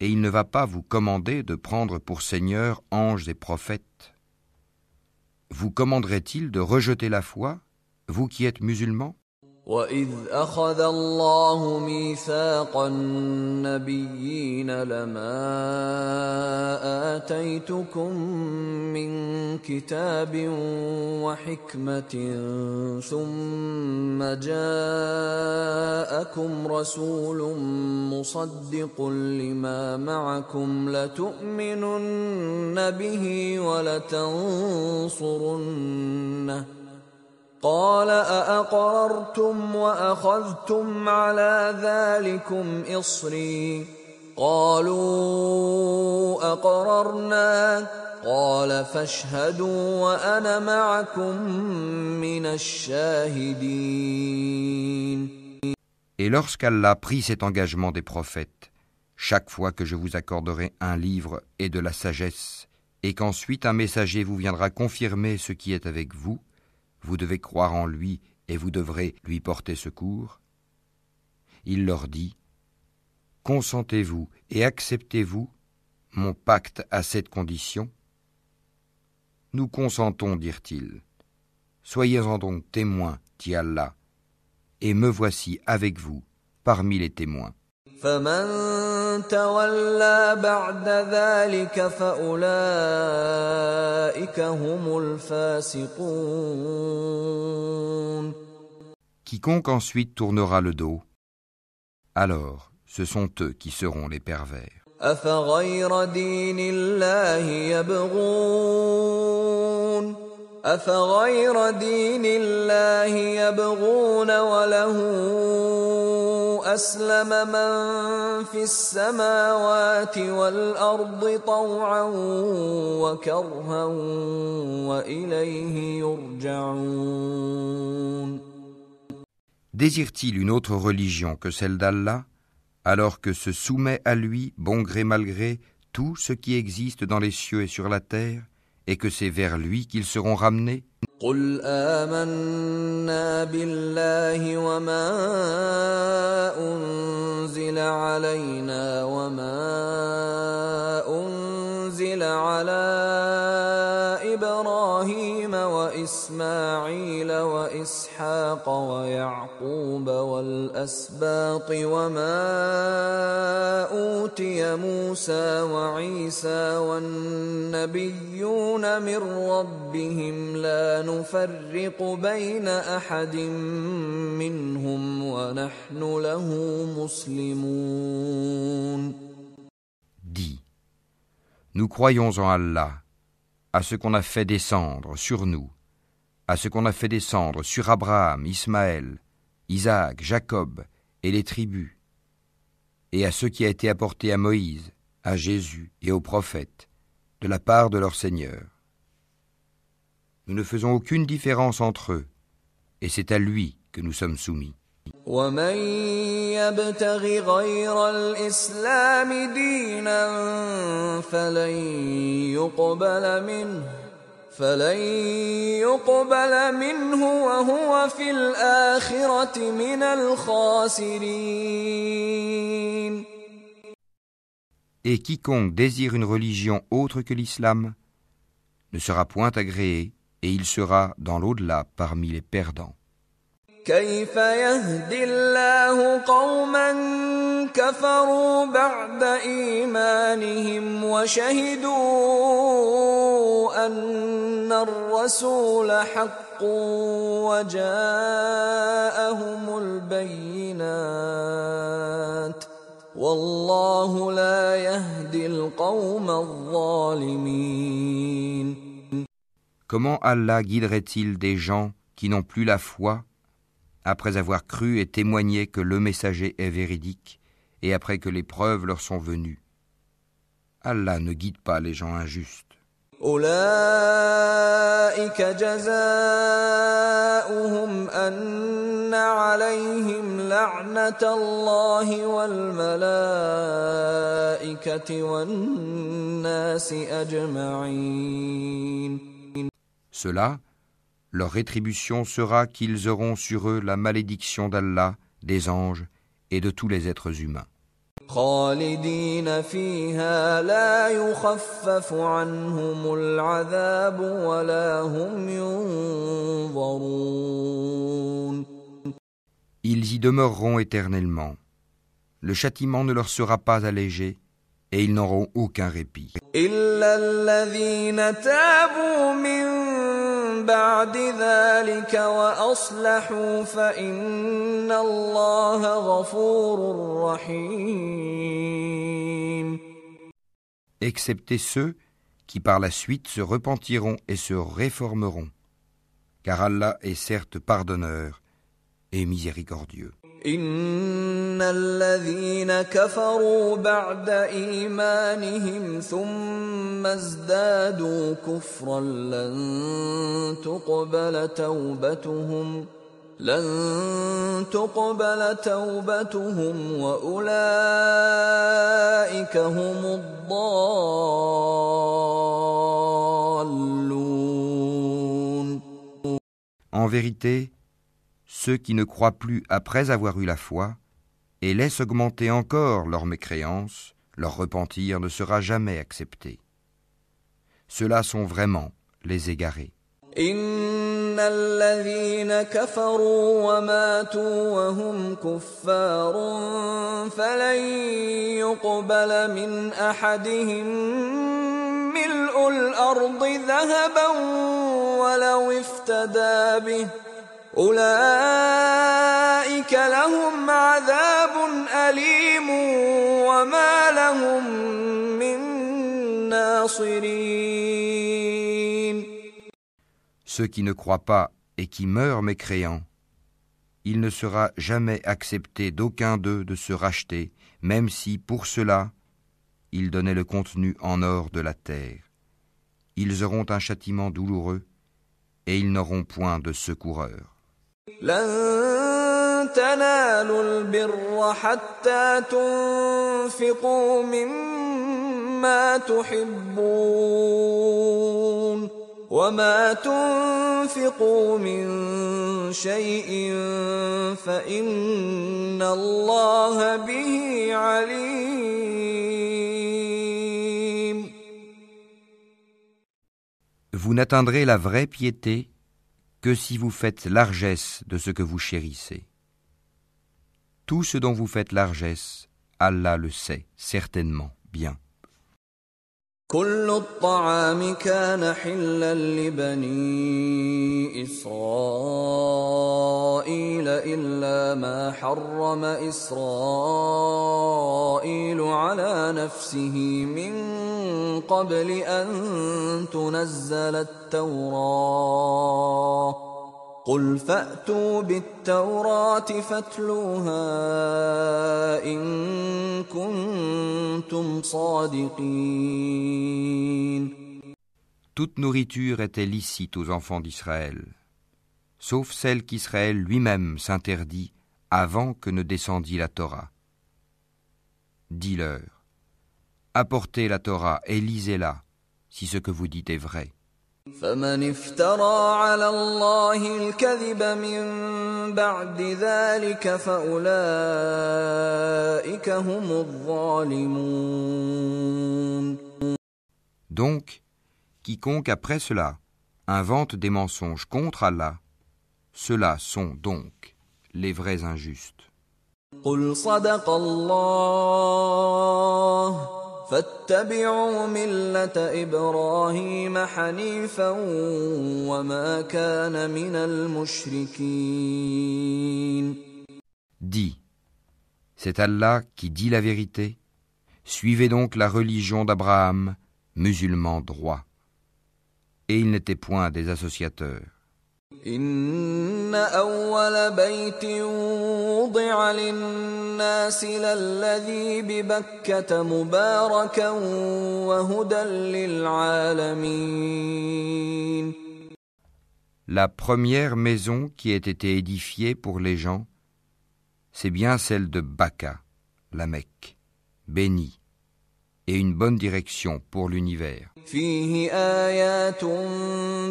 Et il ne va pas vous commander de prendre pour Seigneur anges et prophètes. Vous commanderait-il de rejeter la foi, vous qui êtes musulmans? وإذ أخذ الله ميثاق النبيين لما آتيتكم من كتاب وحكمة ثم جاءكم رسول مصدق لما معكم لتؤمنن به ولتنصرنه قال أأقررتم وأخذتم على ذلكم إصري قالوا أقررنا قال فاشهدوا وأنا معكم من الشاهدين Et lorsqu'Allah prit cet engagement des prophètes, chaque fois que je vous accorderai un livre et de la sagesse, et qu'ensuite un messager vous viendra confirmer ce qui est avec vous, vous devez croire en lui et vous devrez lui porter secours. Il leur dit, Consentez-vous et acceptez-vous mon pacte à cette condition? Nous consentons, dirent-ils. Soyez-en donc témoins, dit Allah, et me voici avec vous parmi les témoins. فمن تولى بعد ذلك فأولئك هم الفاسقون Quiconque ensuite tournera le dos, alors ce sont eux qui seront les pervers. أفغير دين الله يبغون أفغير دين الله يبغون وله أسلم من في السماوات والأرض طوعا وكرها وإليه يرجعون Désire-t-il une autre religion que celle d'Allah, alors que se soumet à lui, bon gré mal gré, tout ce qui existe dans les cieux et sur la terre, et que c'est vers lui qu'ils seront ramenés قل آمنا بالله وما أنزل علينا وما أنزل على إبراهيم وإسماعيل وإسحاق ويعقوب والأسباط وما أوتي موسى وعيسى والنبيون من ربهم لا نفرق بين أحد منهم ونحن له مسلمون. Dis, nous croyons en Allah, à ce qu'on a fait descendre sur nous, à ce qu'on a fait descendre sur Abraham, Ismaël, Isaac, Jacob et les tribus, et à ce qui a été apporté à Moïse, à Jésus et aux prophètes, de la part de leur Seigneur. Nous ne faisons aucune différence entre eux, et c'est à lui que nous sommes soumis. ومن يبتغ غير الإسلام دينا فلن يقبل منه فلن يقبل منه وهو في الآخرة من الخاسرين Et quiconque désire une religion autre que l'islam ne sera point agréé et il sera dans l'au-delà parmi les perdants. كيف يهدي الله قوما كفروا بعد إيمانهم وشهدوا أن الرسول حق وجاءهم البينات والله لا يهدي القوم الظالمين. Comment Allah guiderait-il des gens qui n'ont plus la foi après avoir cru et témoigné que le messager est véridique, et après que les preuves leur sont venues. Allah ne guide pas les gens injustes. Cela leur rétribution sera qu'ils auront sur eux la malédiction d'Allah, des anges et de tous les êtres humains. Ils y demeureront éternellement. Le châtiment ne leur sera pas allégé et ils n'auront aucun répit. Excepté ceux qui par la suite se repentiront et se réformeront, car Allah est certes pardonneur et miséricordieux. ان الذين كفروا بعد ايمانهم ثم ازدادوا كفرا لن تقبل توبتهم لن تقبل توبتهم واولئك هم الضالون En vérité, ceux qui ne croient plus après avoir eu la foi, et laissent augmenter encore leur mécréance, leur repentir ne sera jamais accepté. Ceux-là sont vraiment les égarés. Ceux qui ne croient pas et qui meurent mécréants, il ne sera jamais accepté d'aucun d'eux de se racheter, même si, pour cela, ils donnaient le contenu en or de la terre. Ils auront un châtiment douloureux, et ils n'auront point de secoureur. لن تنالوا البر حتى تنفقوا مما تحبون وما تنفقوا من شيء فإن الله به عليم. Vous n'atteindrez la vraie piété que si vous faites largesse de ce que vous chérissez. Tout ce dont vous faites largesse, Allah le sait certainement bien. كل الطعام كان حلا لبني إسرائيل إلا ما حرم إسرائيل على نفسه من قبل أن تنزل التوراة. قل فأتوا بالتوراة فاتلوها إن كنتم صادقين Toute nourriture était licite aux enfants d'Israël, sauf celle qu'Israël lui-même s'interdit avant que ne descendît la Torah. Dis-leur, apportez la Torah et lisez-la, si ce que vous dites est vrai. فمن افترى على الله الكذب من بعد ذلك فأولئك هم الظالمون Donc, quiconque après cela invente des mensonges contre Allah, ceux-là sont donc les vrais injustes. قل صدق الله فاتبعوا ملة إبراهيم حنيفا وما كان من المشركين Dis, c'est Allah qui dit la vérité. Suivez donc la religion d'Abraham, musulman droit. Et il n'était point des associateurs. إن أول بيت وضع للناس للذي ببكة مباركا وهدى للعالمين La première maison qui ait été édifiée pour les gens, c'est bien celle de Baka, la Mecque, bénie, Et une bonne direction pour l'univers. فيه آيات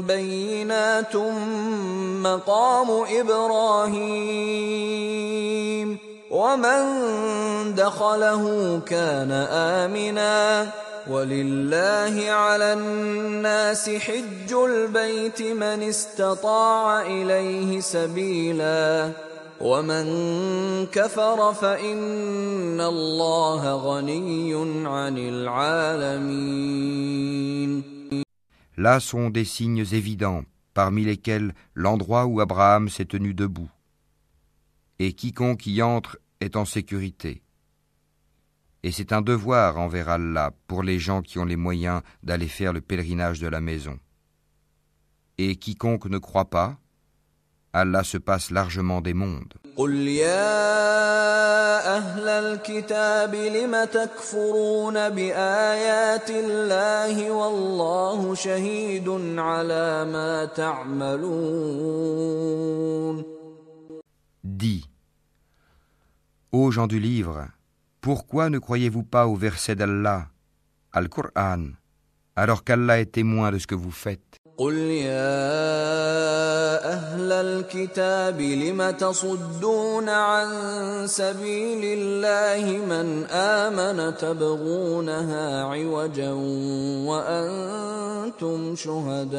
بينات مقام إبراهيم ومن دخله كان آمنا ولله على الناس حج البيت من استطاع إليه سبيلا ومن كفر فإن الله غني عن العالمين Là sont des signes évidents, parmi lesquels l'endroit où Abraham s'est tenu debout. Et quiconque y entre est en sécurité. Et c'est un devoir envers Allah pour les gens qui ont les moyens d'aller faire le pèlerinage de la maison. Et quiconque ne croit pas, Allah se passe largement des mondes. قل يا أهل الكتاب لم تكفرون بآيات الله والله شهيد على ما تعملون Dis, ô gens du livre, pourquoi ne croyez-vous pas au verset d'Allah, Al-Qur'an, alors qu'Allah est témoin de ce que vous faites قل يا أهل الكتاب لم تصدون عن سبيل الله من آمن تبغونها عوجا وأنتم شهداء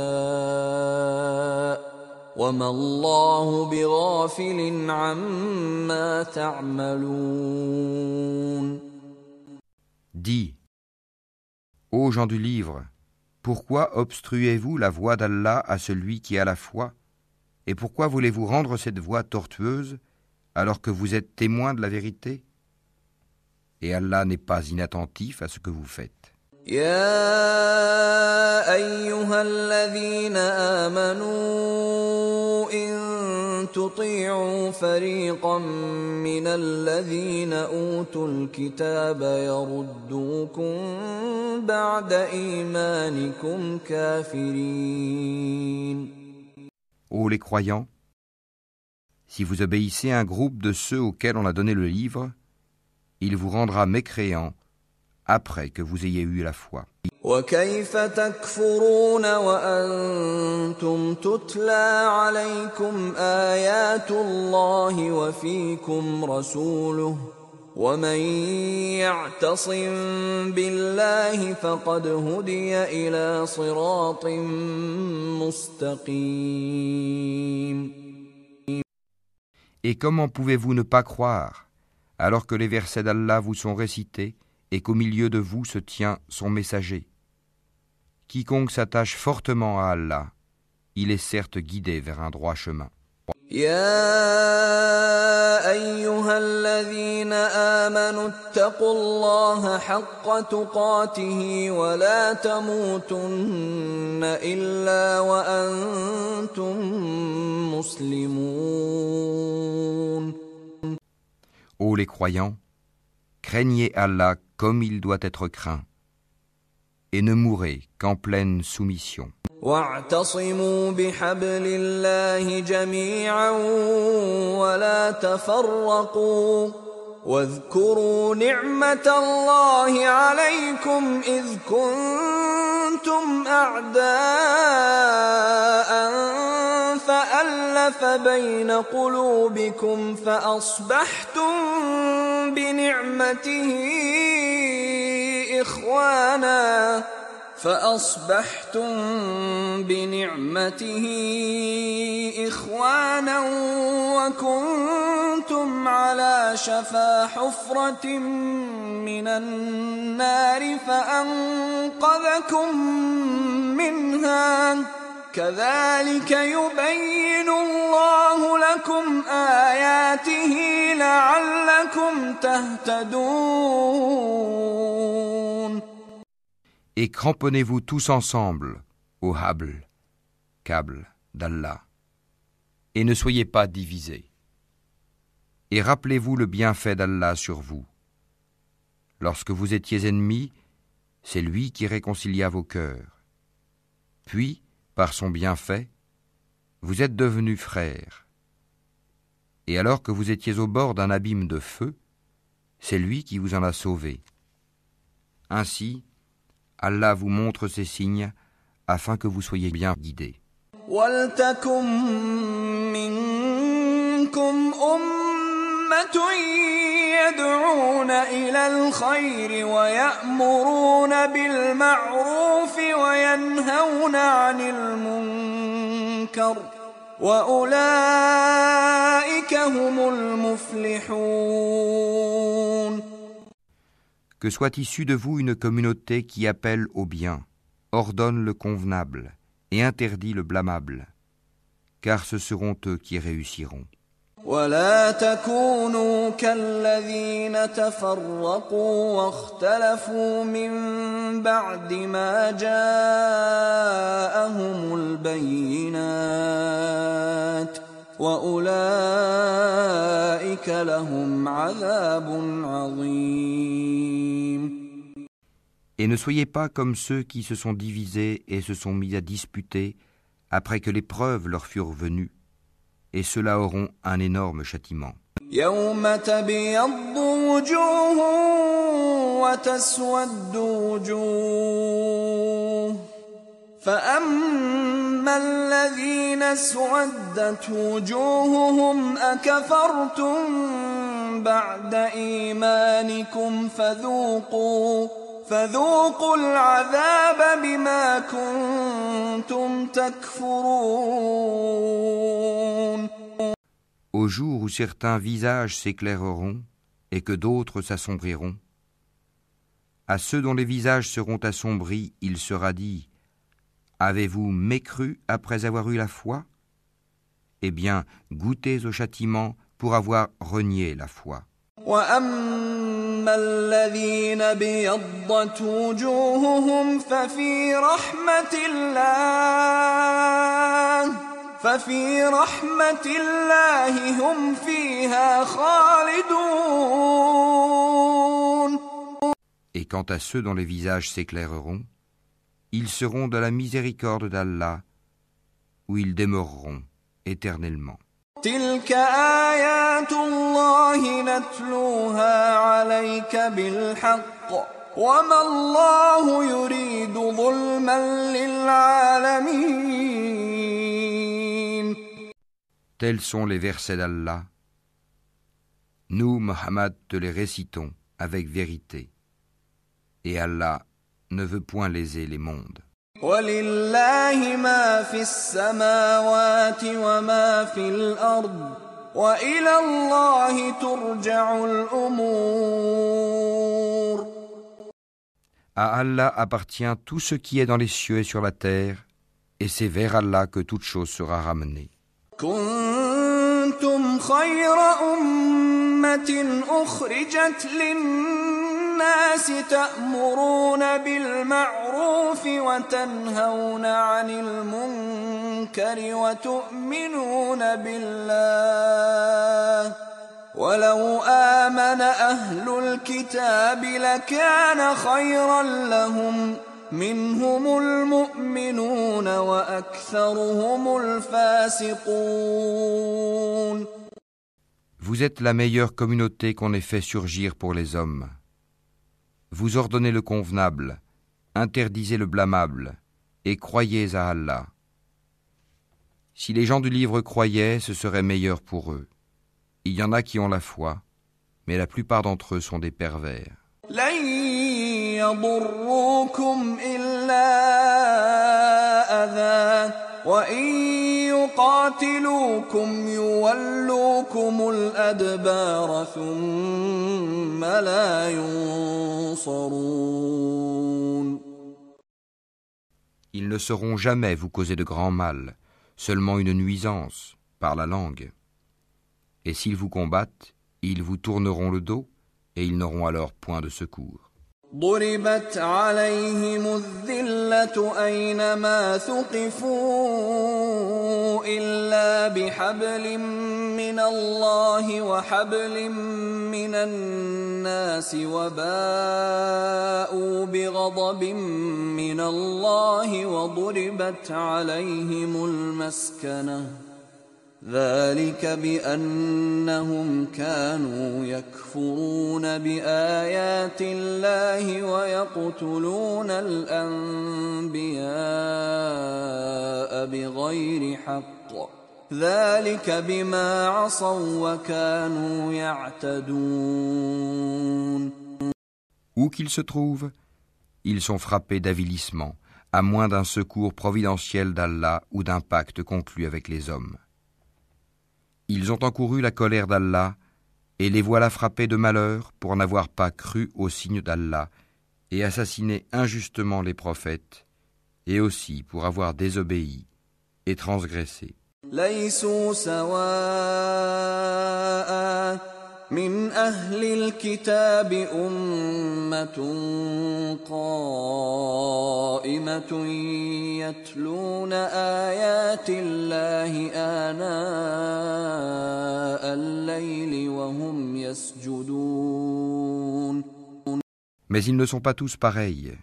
وما الله بغافل عما تعملون. Dis, ô gens du livre, pourquoi obstruez-vous la voie d'Allah à celui qui a la foi Et pourquoi voulez-vous rendre cette voie tortueuse alors que vous êtes témoin de la vérité Et Allah n'est pas inattentif à ce que vous faites. يا ايها الذين امنوا ان تطيعوا فريقا من الذين اوتوا الكتاب يردوكم بعد ايمانكم كافرين Ô les croyants, si vous obéissez à un groupe de ceux auxquels on a donné le livre, il vous rendra mécréants après que vous ayez eu la foi. وكيف تكفرون وانتم تتلى عليكم ايات الله وفيكم رسوله ومن يعتصم بالله فقد هدي الى صراط مستقيم Et comment pouvez-vous ne pas croire, alors que les versets d'Allah vous sont récités et qu'au milieu de vous se tient son messager Quiconque s'attache fortement à Allah, il est certes guidé vers un droit chemin. يا ايها الذين امنوا اتقوا الله حق تقاته ولا تموتن الا وانتم مسلمون Ô les croyants, craignez Allah comme il doit être craint, et ne mourrez qu'en pleine soumission. واعتصموا بحبل الله جميعا ولا تفرقوا واذكروا نعمة الله عليكم إذ كنتم أعداء فألف بين قلوبكم فأصبحتم بنعمته إخوانا. فأصبحتم بنعمته إخوانا وكنتم على شفا حفرة من النار فأنقذكم منها. كذلك يبين الله لكم آياته لعلكم تهتدون. Et cramponnez-vous tous ensemble au habl, câble d'Allah, et ne soyez pas divisés. Et rappelez-vous le bienfait d'Allah sur vous. Lorsque vous étiez ennemis, c'est lui qui réconcilia vos cœurs. Puis, par son bienfait, vous êtes devenus frères. Et alors que vous étiez au bord d'un abîme de feu, c'est lui qui vous en a sauvés. Ainsi, Allah vous montre ces signes afin que vous soyez bien guidés. Que soit issue de vous une communauté qui appelle au bien, ordonne le convenable et interdit le blâmable, car ce seront eux qui réussiront. Et ne soyez pas comme ceux qui se sont divisés et se sont mis à disputer après que les preuves leur furent venues, et ceux-là auront un énorme châtiment. فأما الذين اسودت وجوههم أكفرتم بعد إيمانكم فذوقوا فذوقوا العذاب بما كنتم تكفرون Au jour où certains visages s'éclaireront et que d'autres s'assombriront, à ceux dont les visages seront assombris, il sera dit Avez-vous mécru après avoir eu la foi? Eh bien, goûtez au châtiment pour avoir renié la foi. Et quant à ceux dont les visages s'éclaireront, ils seront de la miséricorde d'Allah, où ils demeureront éternellement. Tels sont les versets d'Allah. Nous, Muhammad, te les récitons avec vérité. Et Allah ne veut point léser les mondes. À Allah appartient tout ce qui est dans les cieux et sur la terre, et c'est vers Allah que toute chose sera ramenée. الناس تأمرون بالمعروف وتنهون عن المنكر وتؤمنون بالله. ولو آمن أهل الكتاب لكان خيرا لهم. منهم المؤمنون وأكثرهم الفاسقون. Vous êtes la meilleure communauté qu'on ait fait surgir pour les hommes. Vous ordonnez le convenable, interdisez le blâmable et croyez à Allah. Si les gens du livre croyaient, ce serait meilleur pour eux. Il y en a qui ont la foi, mais la plupart d'entre eux sont des pervers. Ils ne sauront jamais vous causer de grand mal, seulement une nuisance, par la langue. Et s'ils vous combattent, ils vous tourneront le dos, et ils n'auront alors point de secours. ضربت عليهم الذلة أينما ثقفوا إلا بحبل من الله وحبل من الناس وباءوا بغضب من الله وضربت عليهم المسكنة ذلك بأنهم كانوا يكفرون بآيات الله ويقتلون الأنبياء بغير حق ذلك بما عصوا وكانوا يعتدون Où qu'ils se trouvent, ils sont frappés d'avilissement, à moins d'un secours providentiel d'Allah ou d'un pacte conclu avec les hommes. Ils ont encouru la colère d'Allah, et les voilà frappés de malheur pour n'avoir pas cru au signe d'Allah, et assassiné injustement les prophètes, et aussi pour avoir désobéi et transgressé. من أهل الكتاب أمة قائمة يتلون آيات الله آناء الليل وهم يسجدون Mais ils ne sont pas tous pareils.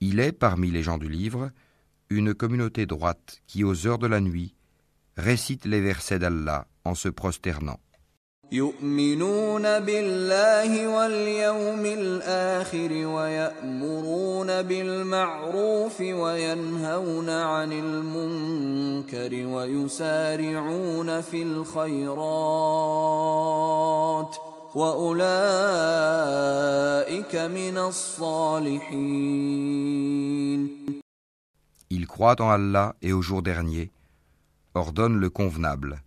Il est, parmi les gens du livre, une communauté droite qui, aux heures de la nuit, récite les versets d'Allah en se prosternant. يؤمنون بالله واليوم الآخر ويأمرون بالمعروف وينهون عن المنكر ويسارعون في الخيرات وأولئك من الصالحين. Ils croient en Allah et au jour dernier, ordonnent le convenable,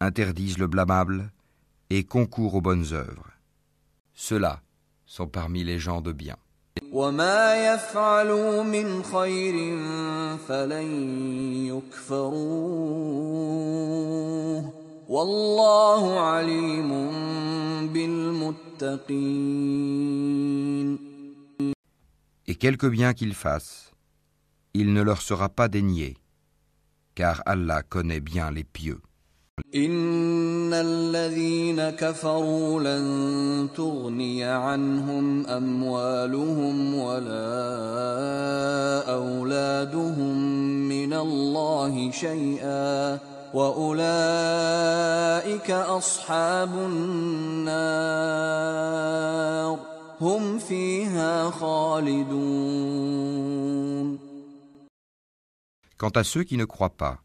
interdisent le blâmable, et concourent aux bonnes œuvres. Ceux-là sont parmi les gens de bien. Et quelque bien qu'ils fassent, il ne leur sera pas dénié, car Allah connaît bien les pieux. إن الذين كفروا لن تغني عنهم أموالهم ولا أولادهم من الله شيئا وأولئك أصحاب النار هم فيها خالدون. Quant à ceux qui ne croient pas,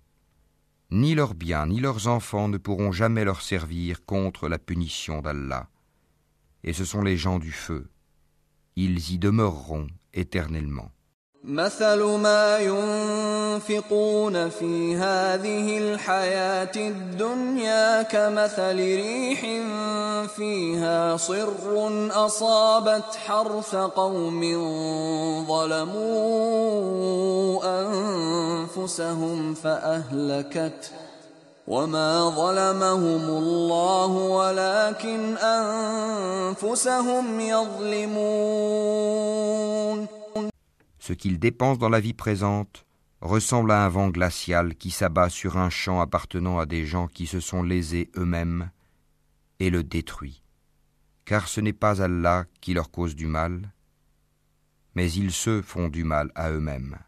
Ni leurs biens ni leurs enfants ne pourront jamais leur servir contre la punition d'Allah. Et ce sont les gens du feu. Ils y demeureront éternellement. مثل ما ينفقون في هذه الحياة الدنيا كمثل ريح فيها صر أصابت حرث قوم ظلموا أنفسهم فأهلكت وما ظلمهم الله ولكن أنفسهم يظلمون Ce qu'ils dépensent dans la vie présente ressemble à un vent glacial qui s'abat sur un champ appartenant à des gens qui se sont lésés eux-mêmes et le détruit. Car ce n'est pas Allah qui leur cause du mal, mais ils se font du mal à eux-mêmes.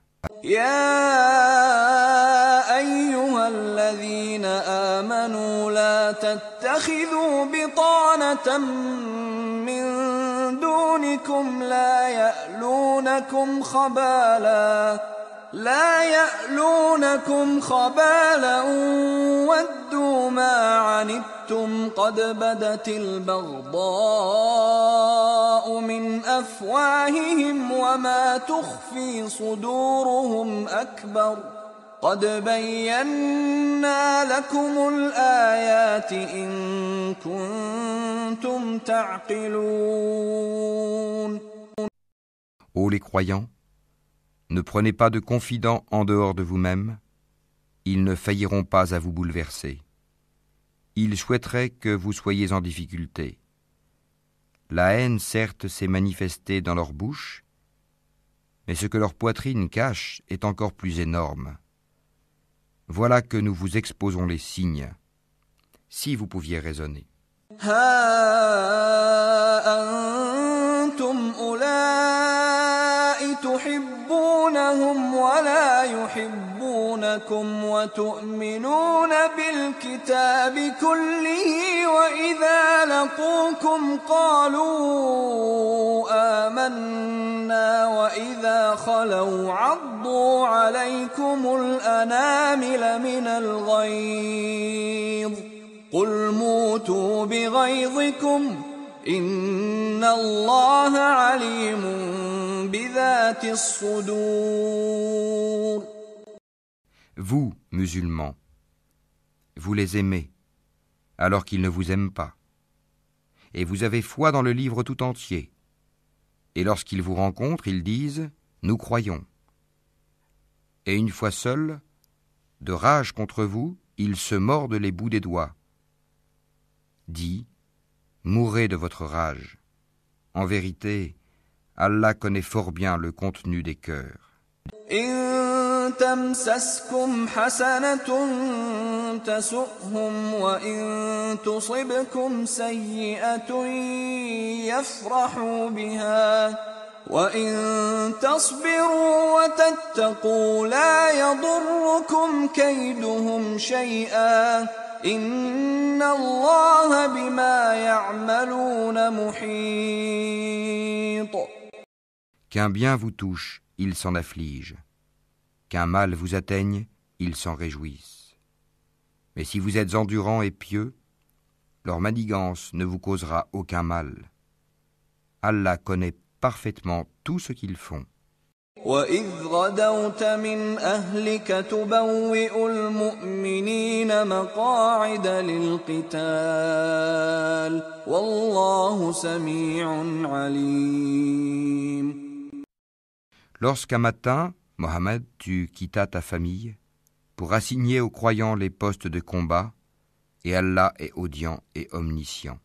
أيها الذين آمنوا لا تتخذوا بطانة من دونكم لا يألونكم خبالا لا يألونكم خبالا ودوا ما عنتم قد بدت البغضاء من أفواههم وما تخفي صدورهم أكبر. قد بينا لكم الآيات إن كنتم تعقلون Ô les croyants, ne prenez pas de confidents en dehors de vous-même, ils ne failliront pas à vous bouleverser. Ils souhaiteraient que vous soyez en difficulté. La haine, certes, s'est manifestée dans leur bouche, mais ce que leur poitrine cache est encore plus énorme. Voilà que nous vous exposons les signes, si vous pouviez raisonner. تحبونهم ولا يحبونكم وتؤمنون بالكتاب كله وإذا لقوكم قالوا آمنا وإذا خلوا عضوا عليكم الأنامل من الغيظ قل موتوا بغيظكم Vous, musulmans, vous les aimez, alors qu'ils ne vous aiment pas. Et vous avez foi dans le livre tout entier. Et lorsqu'ils vous rencontrent, ils disent Nous croyons. Et une fois seuls, de rage contre vous, ils se mordent les bouts des doigts. Mourrez de votre rage. En vérité, Allah connaît fort bien le contenu des cœurs. إن تمسسكم حسنة تسؤهم وإن تصبكم سيئة يفرحوا بها وإن تصبروا وتتقوا لا يضركم كيدهم شيئا Qu'un bien vous touche, il s'en afflige. Qu'un mal vous atteigne, ils s'en réjouissent. Mais si vous êtes endurant et pieux, leur manigance ne vous causera aucun mal. Allah connaît parfaitement tout ce qu'ils font. Lorsqu'un matin, Mohammed, tu quittas ta famille pour assigner aux croyants les postes de combat, et Allah est audient et omniscient.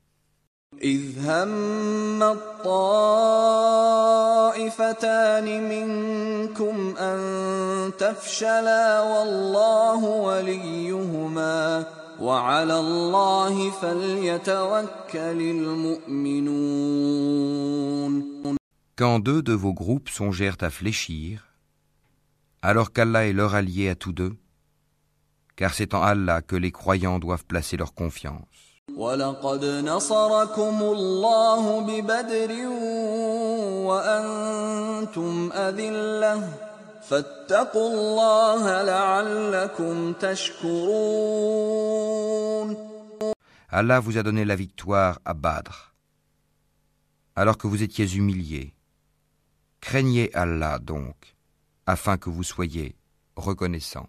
Quand deux de vos groupes songèrent à fléchir, alors qu'Allah est leur allié à tous deux, car c'est en Allah que les croyants doivent placer leur confiance. Allah vous a donné la victoire à Badr, alors que vous étiez humiliés. Craignez Allah donc, afin que vous soyez reconnaissants.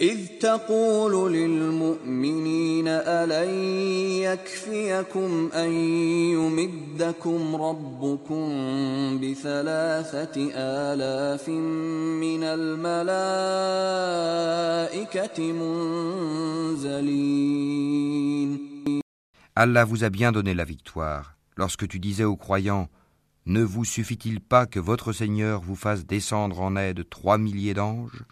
إذ تقول للمؤمنين ألن يكفيكم أن يمدكم ربكم بثلاثة آلاف من الملائكة منزلين Allah vous a bien donné la victoire lorsque tu disais aux croyants Ne vous suffit-il pas que votre Seigneur vous fasse descendre en aide trois milliers d'anges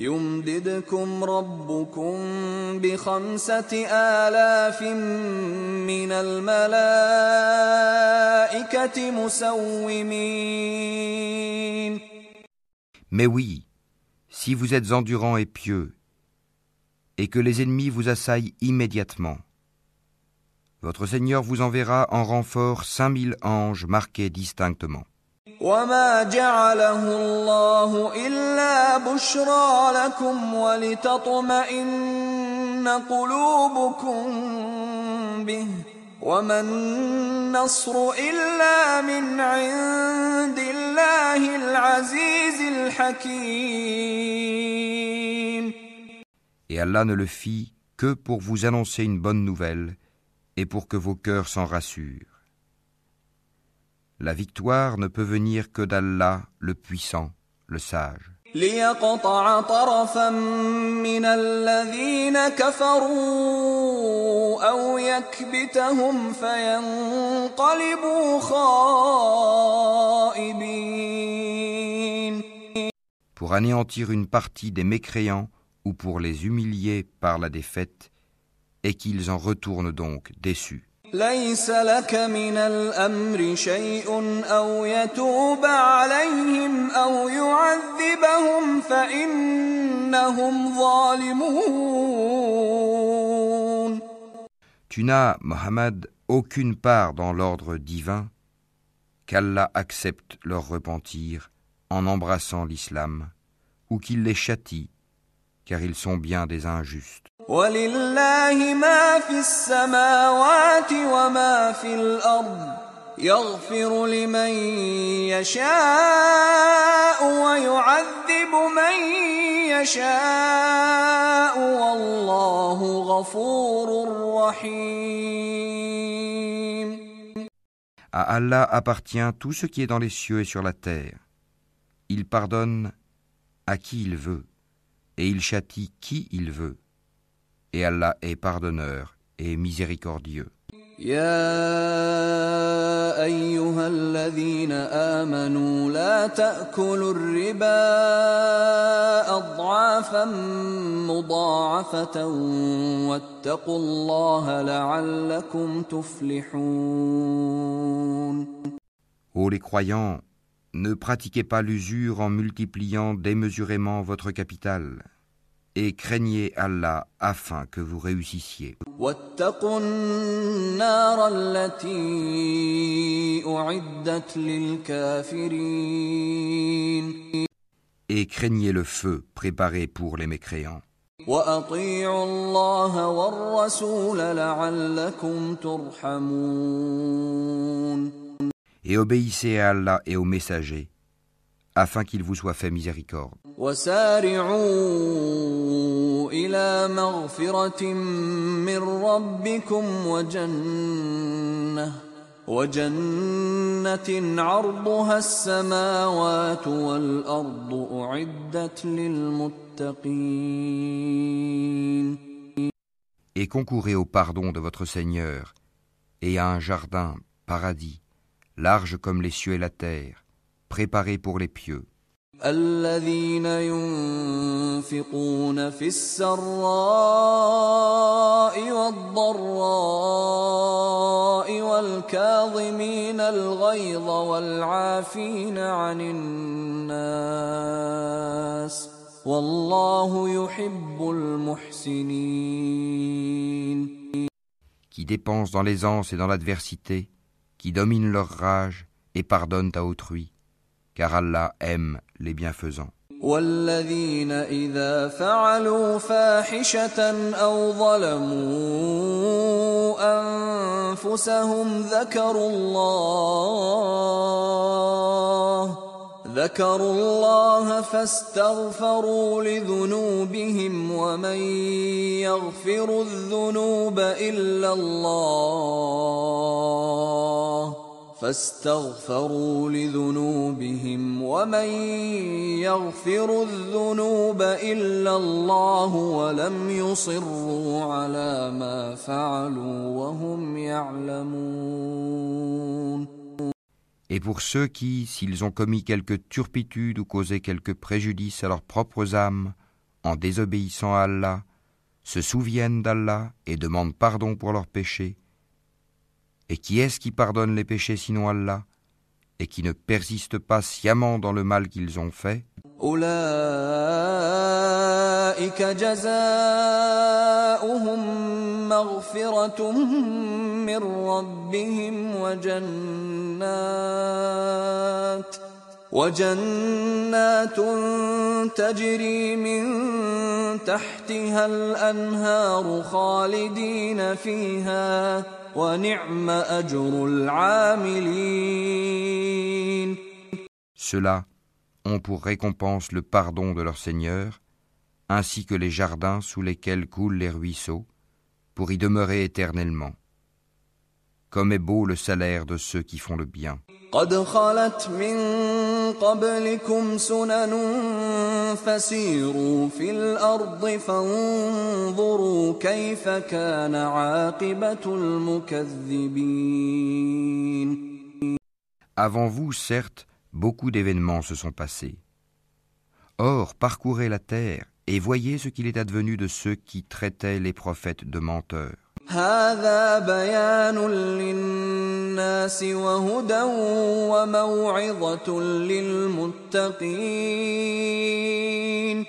يمددكم ربكم بخمسة آلاف من الملائكة مسومين. Mais oui, si vous êtes endurant et pieux, et que les ennemis vous assaillent immédiatement, votre Seigneur vous enverra en renfort cinq mille anges marqués distinctement. وما جعله الله إلا بشرى لكم ولتطمئن قلوبكم به وما النصر إلا من عند الله العزيز الحكيم Et Allah ne le fit que pour vous annoncer une bonne nouvelle et pour que vos cœurs s'en rassurent. La victoire ne peut venir que d'Allah, le puissant, le sage. ليقطع طرفا من الذين كفروا أو يكبتهم فينقلبوا خائبين Pour anéantir une partie des mécréants ou pour les humilier par la défaite, et qu'ils en retournent donc déçus. ليس لك من الأمر شيء أو يتوب عليهم أو يعذبهم فإنهم ظالمون Tu n'as, Mohammed, aucune part dans l'ordre divin qu'Allah accepte leur repentir en embrassant l'islam, ou qu'il les châtie, car ils sont bien des injustes. ولله ما في السماوات وما في الأرض يغفر لمن يشاء ويعذب من يشاء والله غفور رحيم À Allah appartient tout ce qui est dans les cieux et sur la terre. Il pardonne à qui il veut, et il châtie qui il veut. Et Allah est pardonneur et miséricordieux. يا أيها الذين آمنوا لا تأكلوا الربا أضعافا مضاعفة واتقوا الله لعلكم تفلحون Ô les croyants, ne pratiquez pas l'usure en multipliant démesurément votre capital et craignez Allah afin que vous réussissiez. Et craignez le feu préparé pour les mécréants Et obéissez à Allah et aux messagers, afin qu'il vous soit fait miséricorde. وسارعوا إلى مغفرة من ربكم وجنة وجنة عرضها السماوات والأرض أعدت للمتقين Et concourez au pardon de votre Seigneur, et à un jardin, paradis, large comme les cieux et la terre, préparé pour les pieux. الذين ينفقون في السراء والضراء والكاظمين الغيظ والعافين عن الناس والله يحب المحسنين qui dépensent dans l'aisance et dans l'adversité, qui dominent leur rage et pardonnent à autrui, car Allah aime les bienfaisants. والذين إذا فعلوا فاحشة أو ظلموا أنفسهم ذكروا الله ذكروا الله فاستغفروا لذنوبهم ومن يغفر الذنوب إلا الله فاستغفروا لذنوبهم ومن يغفر الذنوب إلا الله ولم يصروا على ما فعلوا وهم يعلمون Et pour ceux qui, s'ils ont commis quelque turpitude ou causé quelque préjudice à leurs propres âmes, en désobéissant à Allah, se souviennent d'Allah et demandent pardon pour leurs péchés. Et qui est-ce qui pardonne les péchés sinon Allah? et qui ne persiste pas sciemment dans le mal qu'ils ont fait وجنات تجري من تحتها الأنهار خالدين فيها ونعم أجر العاملين ceux-là ont pour récompense le pardon de leur Seigneur, ainsi que les jardins sous lesquels coulent les ruisseaux, pour y demeurer éternellement comme est beau le salaire de ceux qui font le bien. Avant vous, certes, beaucoup d'événements se sont passés. Or, parcourez la terre et voyez ce qu'il est advenu de ceux qui traitaient les prophètes de menteurs. هذا بيان للناس وهدى وموعظة للمتقين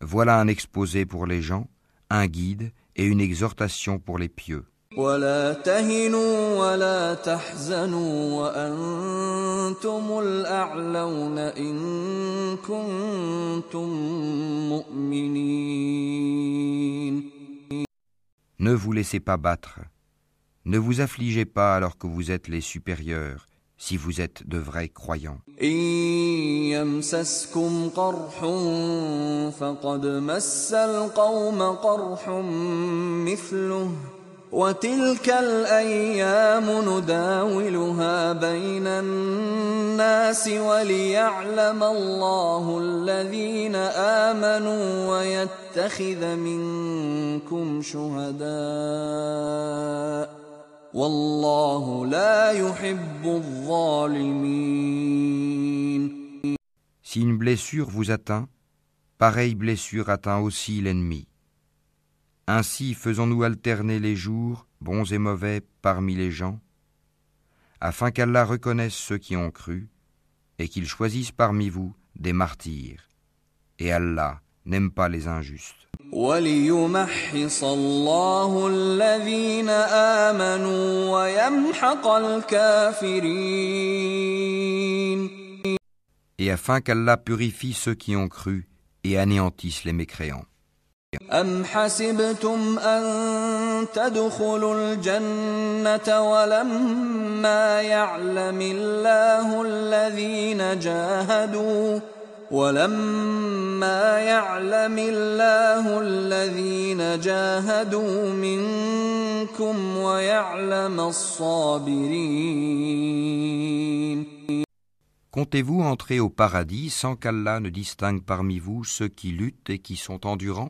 Voilà un exposé pour les gens, un guide et une exhortation pour les pieux. ولا تهنوا ولا تحزنوا وأنتم الأعلون إن كنتم مؤمنين Ne vous laissez pas battre. Ne vous affligez pas alors que vous êtes les supérieurs, si vous êtes de vrais croyants. وتلك الأيام نداولها بين الناس وليعلم الله الذين آمنوا ويتخذ منكم شهداء والله لا يحب الظالمين Si une blessure vous atteint, pareille blessure atteint aussi l'ennemi. Ainsi faisons-nous alterner les jours, bons et mauvais, parmi les gens, afin qu'Allah reconnaisse ceux qui ont cru, et qu'il choisisse parmi vous des martyrs. Et Allah n'aime pas les injustes. Et afin qu'Allah purifie ceux qui ont cru et anéantisse les mécréants. أم حسبتم أن تدخلوا الجنة ولما يعلم الله الذين جاهدوا ولما يعلم الله الذين جاهدوا منكم ويعلم الصابرين Comptez-vous entrer au paradis sans qu'Allah ne distingue parmi vous ceux qui luttent et qui sont endurants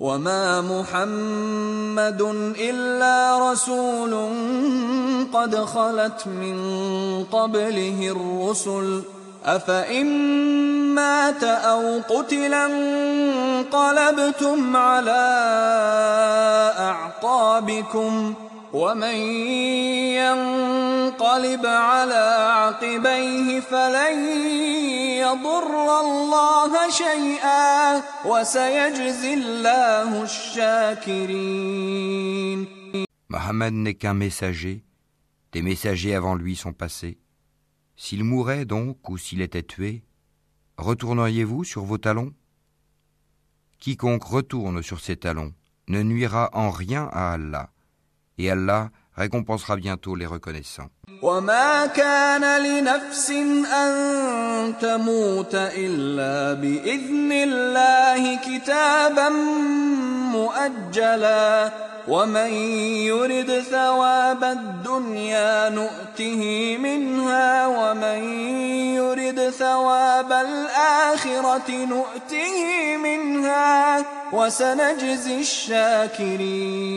وما محمد إلا رسول قد خلت من قبله الرسل أفإن مات أو قتل انقلبتم على أعقابكم ومن ينقلب على عقبيه فلن يضر الله شيئا وسيجزي الله الشاكرين Mohammed n'est qu'un messager, des messagers avant lui sont passés. S'il mourait donc ou s'il était tué, retourneriez-vous sur vos talons Quiconque retourne sur ses talons ne nuira en rien à Allah, Et Allah récompensera bientôt les reconnaissants. وما كان لنفس أن تموت إلا بإذن الله كتابا مؤجلا ومن يرد ثواب الدنيا نؤته منها ومن يرد ثواب الآخرة نؤته منها وسنجزي الشاكرين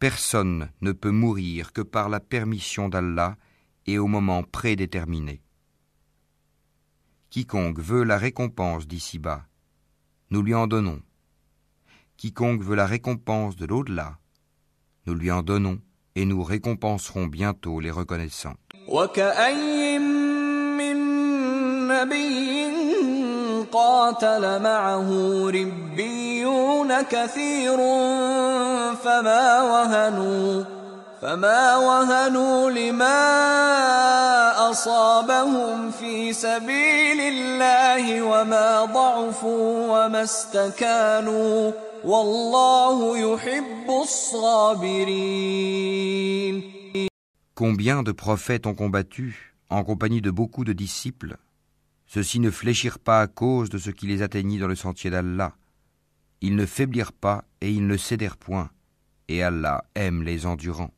Personne ne peut mourir que par la permission d'Allah et au moment prédéterminé. Quiconque veut la récompense d'ici-bas, nous lui en donnons. Quiconque veut la récompense de l'au-delà, nous lui en donnons et nous récompenserons bientôt les reconnaissants. قاتل معه ربيون كثير فما وهنوا فما وهنوا لما أصابهم في سبيل الله وما ضعفوا وما استكانوا والله يحب الصابرين. Combien de prophètes ont combattu en compagnie de beaucoup de disciples? Ceux-ci ne fléchirent pas à cause de ce qui les atteignit dans le sentier d'Allah. Ils ne faiblirent pas et ils ne cédèrent point. Et Allah aime les endurants.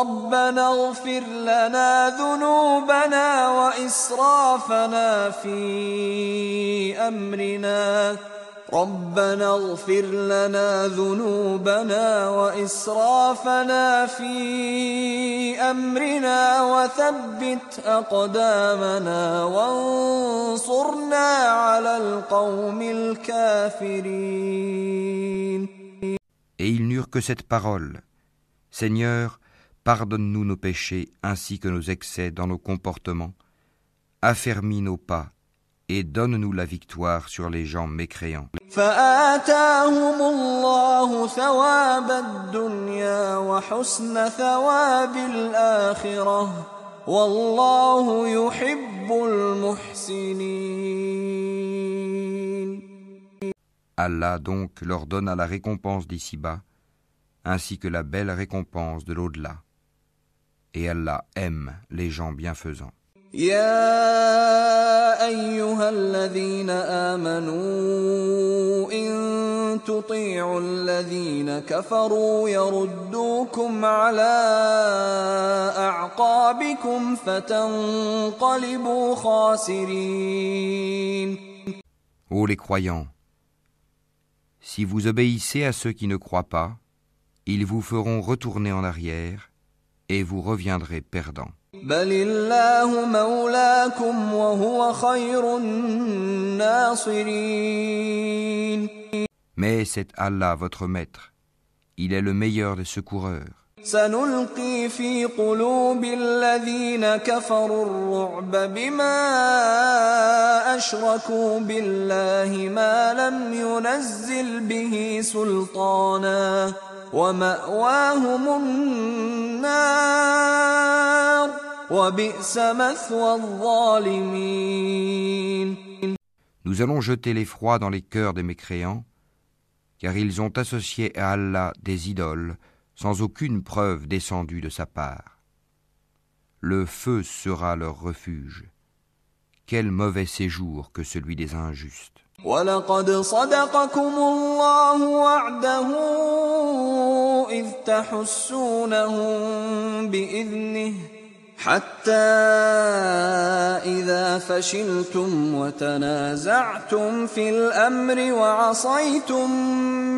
ربنا اغفر لنا ذنوبنا وإسرافنا في أمرنا وثبت أقدامنا وانصرنا على القوم الكافرين Et ils n'eurent que cette parole. Seigneur, pardonne-nous nos péchés ainsi que nos excès dans nos comportements. Affermis nos pas et donne-nous la victoire sur les gens mécréants. Allah donc leur donna la récompense d'ici-bas, ainsi que la belle récompense de l'au-delà. Et Allah aime les gens bienfaisants. يا ايها الذين امنوا ان تطيعوا الذين كفروا يردوكم على اعقابكم فتنقلبوا خاسرين Ô les croyants, si vous obéissez à ceux qui ne croient pas, ils vous feront retourner en arrière et vous reviendrez perdants. Mais c'est Allah votre maître. Il est le meilleur des secoureurs. سنلقي في قلوب الذين كفروا الرعب بما أشركوا بالله ما لم ينزل به سلطانا ومأواهم النار Nous allons jeter l'effroi dans les cœurs des mécréants, car ils ont associé à Allah des idoles sans aucune preuve descendue de sa part. Le feu sera leur refuge. Quel mauvais séjour que celui des injustes. حتى إذا فشلتم وتنازعتم في الأمر وعصيتم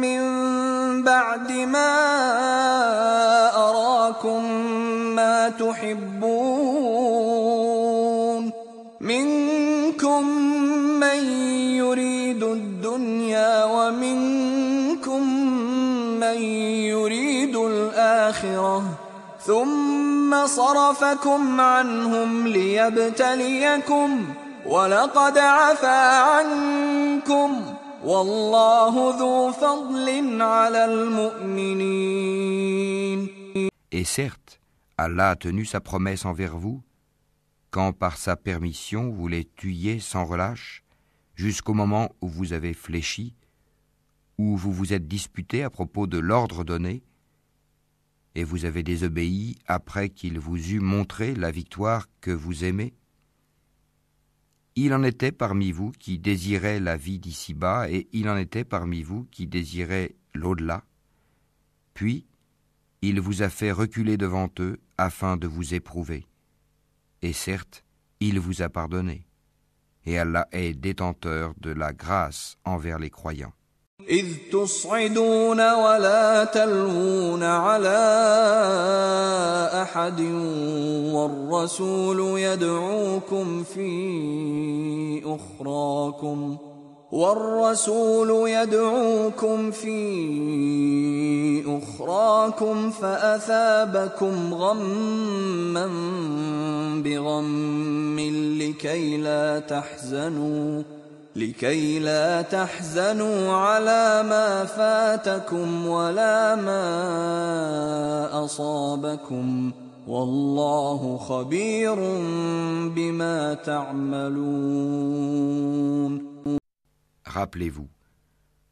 من بعد ما أراكم ما تحبون. منكم من يريد الدنيا ومنكم من يريد الآخرة. ثم صرفكم عنهم ليبتليكم ولقد عفا عنكم والله ذو فضل على المؤمنين Et certes, Allah a tenu sa promesse envers vous, quand par sa permission vous les tuiez sans relâche, jusqu'au moment où vous avez fléchi, où vous vous êtes disputé à propos de l'ordre donné, et vous avez désobéi après qu'il vous eût montré la victoire que vous aimez Il en était parmi vous qui désiraient la vie d'ici-bas, et il en était parmi vous qui désiraient l'au-delà. Puis, il vous a fait reculer devant eux afin de vous éprouver. Et certes, il vous a pardonné. Et Allah est détenteur de la grâce envers les croyants. إذ تصعدون ولا تلوون على أحد والرسول يدعوكم في أخراكم والرسول يدعوكم في أخراكم فأثابكم غما بغم لكي لا تحزنوا لكي لا تحزنوا على ما فاتكم ولا ما أصابكم والله خبير بما تعملون Rappelez-vous,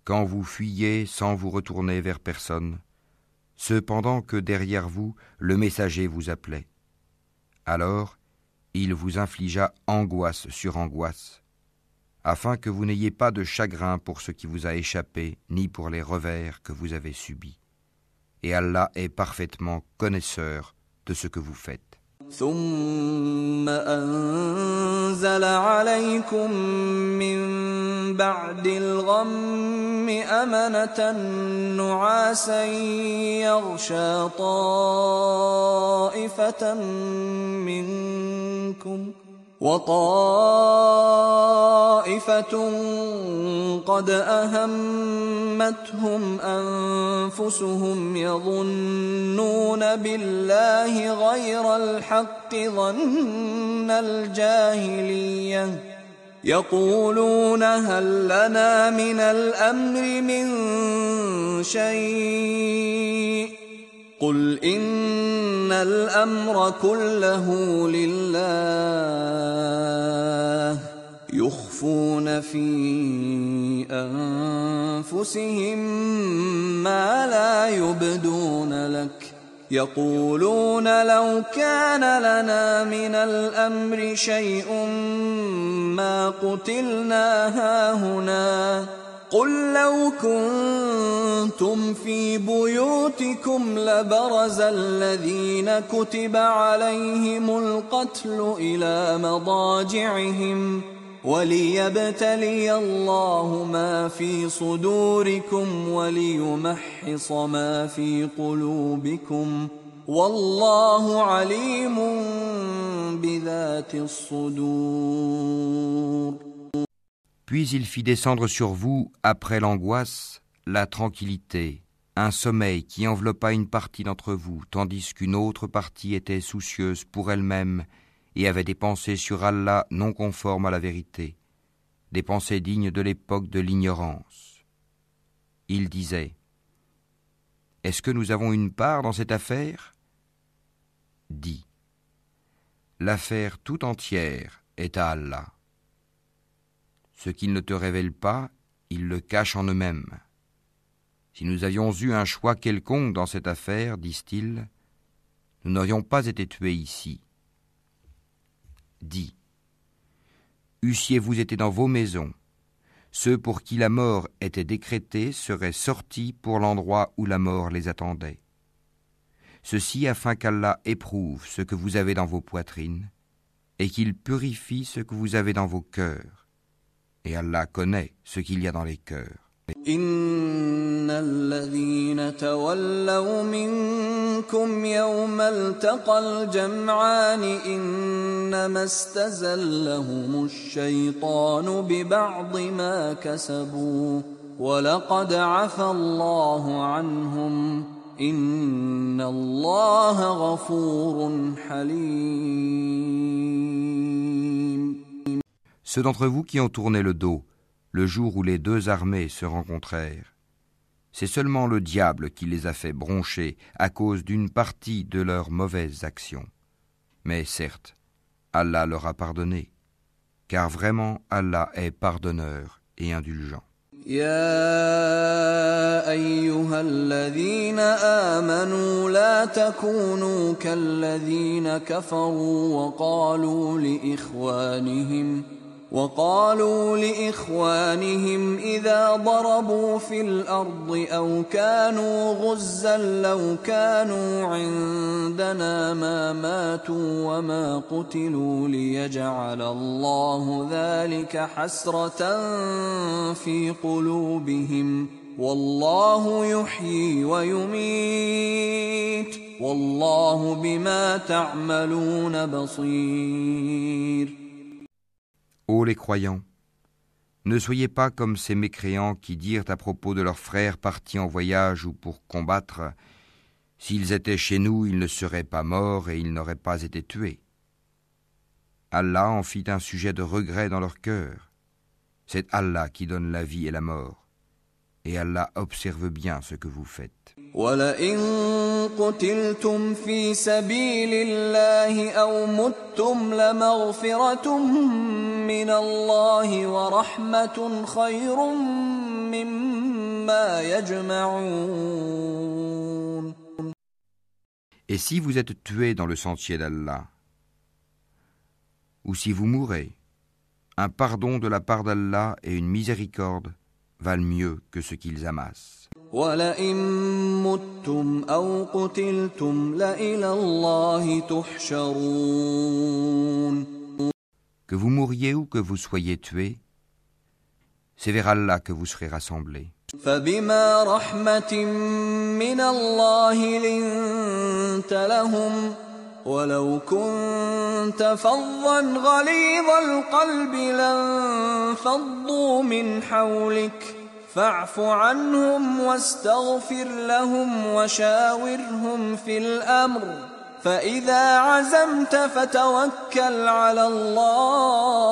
quand vous fuyez sans vous retourner vers personne, cependant que derrière vous le messager vous appelait. Alors, il vous infligea angoisse sur angoisse afin que vous n'ayez pas de chagrin pour ce qui vous a échappé, ni pour les revers que vous avez subis. Et Allah est parfaitement connaisseur de ce que vous faites. وطائفة قد أهمتهم أنفسهم يظنون بالله غير الحق ظن الجاهلية. يقولون هل لنا من الأمر من شيء؟ قل إن الأمر كله لله يخفون في أنفسهم ما لا يبدون لك يقولون لو كان لنا من الأمر شيء ما قتلنا هاهنا قل لو كنتم في بيوتكم لبرز الذين كتب عليهم القتل إلى مضاجعهم وليبتلي الله ما في صدوركم وليمحص ما في قلوبكم والله عليم بذات الصدور Puis il fit descendre sur vous, après l'angoisse, la tranquillité, un sommeil qui enveloppa une partie d'entre vous, tandis qu'une autre partie était soucieuse pour elle-même et avait des pensées sur Allah non conformes à la vérité, des pensées dignes de l'époque de l'ignorance. Il disait Est-ce que nous avons une part dans cette affaire? Dit L'affaire tout entière est à Allah. Ce qu'ils ne te révèlent pas, ils le cachent en eux-mêmes. Si nous avions eu un choix quelconque dans cette affaire, disent-ils, nous n'aurions pas été tués ici. Dis, eussiez-vous été dans vos maisons, ceux pour qui la mort était décrétée seraient sortis pour l'endroit où la mort les attendait. Ceci afin qu'Allah éprouve ce que vous avez dans vos poitrines, et qu'il purifie ce que vous avez dans vos cœurs et Allah connaît ce qu'il y a dans les cœurs. إن الذين تولوا منكم يوم التقى الجمعان إنما استزلهم الشيطان ببعض ما كسبوا ولقد عفى الله عنهم إن الله غفور حليم Ceux d'entre vous qui ont tourné le dos, le jour où les deux armées se rencontrèrent, c'est seulement le diable qui les a fait broncher à cause d'une partie de leurs mauvaises actions. Mais certes, Allah leur a pardonné, car vraiment Allah est pardonneur et indulgent. يا ايها الذين امنوا لا تكونوا كالذين كفروا وقالوا لاخوانهم وقالوا لإخوانهم إذا ضربوا في الأرض أو كانوا غزا لو كانوا عندنا ما ماتوا وما قتلوا ليجعل الله ذلك حسرة في قلوبهم والله يحيي ويميت والله بما تعملون بصير Ô les croyants, ne soyez pas comme ces mécréants qui dirent à propos de leurs frères partis en voyage ou pour combattre, S'ils étaient chez nous, ils ne seraient pas morts et ils n'auraient pas été tués. Allah en fit un sujet de regret dans leur cœur. C'est Allah qui donne la vie et la mort et Allah observe bien ce que vous faites. Et si vous êtes tué dans le sentier d'Allah, ou si vous mourrez, un pardon de la part d'Allah et une miséricorde valent mieux que ce qu'ils amassent. ولئن متم أو قتلتم لالى الله تحشرون Que vous mouriez ou que vous soyez tués, c'est vers Allah que vous serez rassemblés. فبما رحمة من الله لنت لهم ولو كنت فظا غليظ القلب لانفضوا من حولك فاعف عنهم واستغفر لهم وشاورهم في الامر فاذا عزمت فتوكل على الله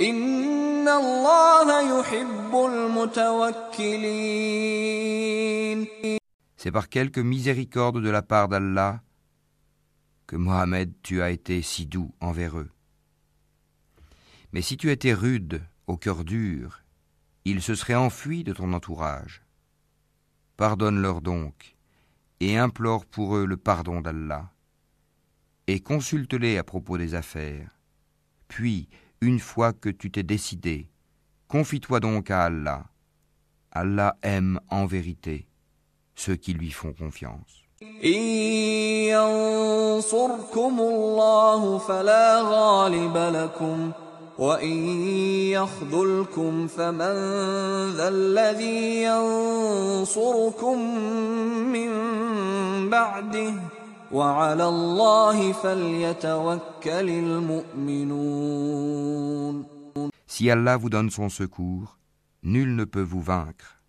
ان الله يحب المتوكلين C'est par quelque miséricorde de la part d'Allah que Mohammed, tu as été si doux envers eux. Mais si tu étais rude, au cœur dur, ils se seraient enfuis de ton entourage. Pardonne-leur donc, et implore pour eux le pardon d'Allah, et consulte-les à propos des affaires. Puis, une fois que tu t'es décidé, confie-toi donc à Allah. Allah aime en vérité ceux qui lui font confiance. Si Allah vous donne son secours, nul ne peut vous vaincre.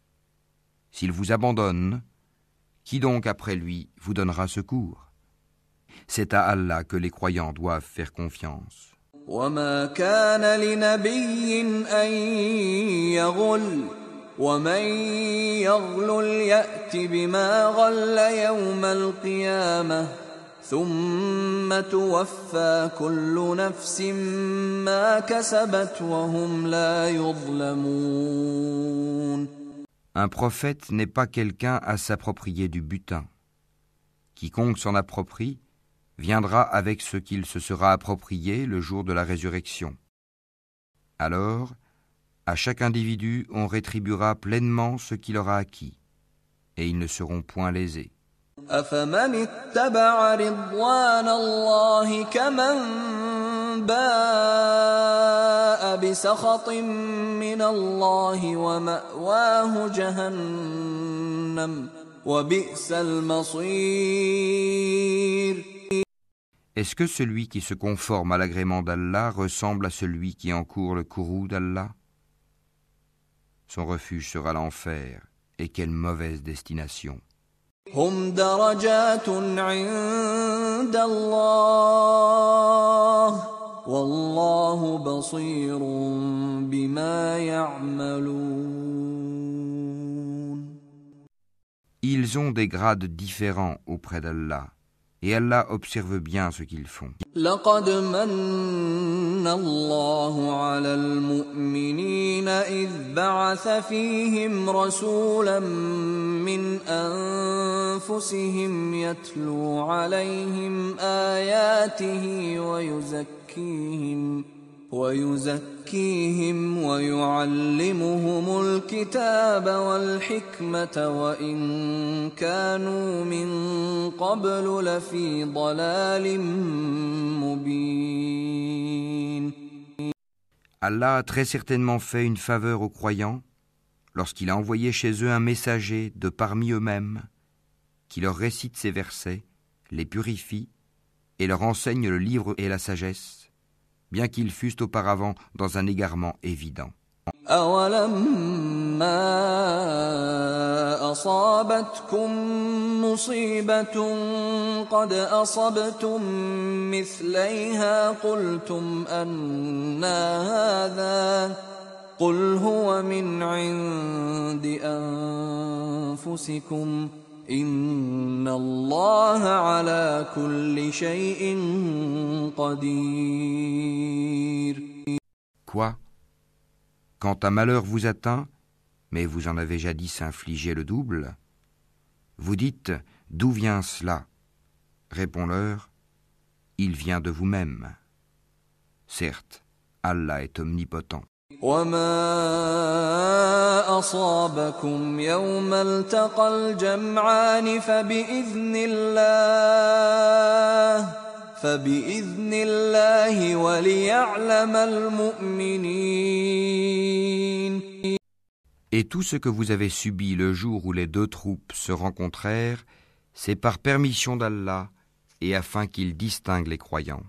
S'il vous abandonne, qui donc après lui vous donnera secours? C'est à Allah que les croyants doivent faire confiance. وما كان لنبي أن يغل ومن يغل يأت بما غل يوم القيامة ثم توفى كل نفس ما كسبت وهم لا يظلمون Un prophète n'est pas quelqu'un à s'approprier du butin. Quiconque s'en approprie viendra avec ce qu'il se sera approprié le jour de la résurrection. Alors, à chaque individu, on rétribuera pleinement ce qu'il aura acquis, et ils ne seront point lésés. Est-ce que celui qui se conforme à l'agrément d'Allah ressemble à celui qui encourt le courroux d'Allah? Son refuge sera l'enfer, et quelle mauvaise destination. Ils ont des grades différents auprès d'Allah, Et Allah observe bien ce qu'ils font. لقد من الله على المؤمنين إذ بعث فيهم رسولا من أنفسهم يتلو عليهم آياته ويزكيهم ويزكيهم ويعلمهم الكتاب والحكمة وإن كانوا من قبل لفي ضلال مبين Allah a très certainement fait une faveur aux croyants lorsqu'il a envoyé chez eux un messager de parmi eux-mêmes qui leur récite ces versets, les purifie et leur enseigne le livre et la sagesse bien qu'ils fussent auparavant dans un égarement évident. أولما أصابتكم مصيبة قد أصبتم مثليها قلتم أنا هذا قل هو من عند أنفسكم Quoi? Quand un malheur vous atteint, mais vous en avez jadis infligé le double, vous dites D'où vient cela? Réponds-leur Il vient de vous-même. Certes, Allah est omnipotent. وما أصابكم يوم التقى الجمعان فبإذن الله فبإذن الله وليعلم المؤمنين Et tout ce que vous avez subi le jour où les deux troupes se rencontrèrent, c'est par permission d'Allah et afin qu'il distingue les croyants.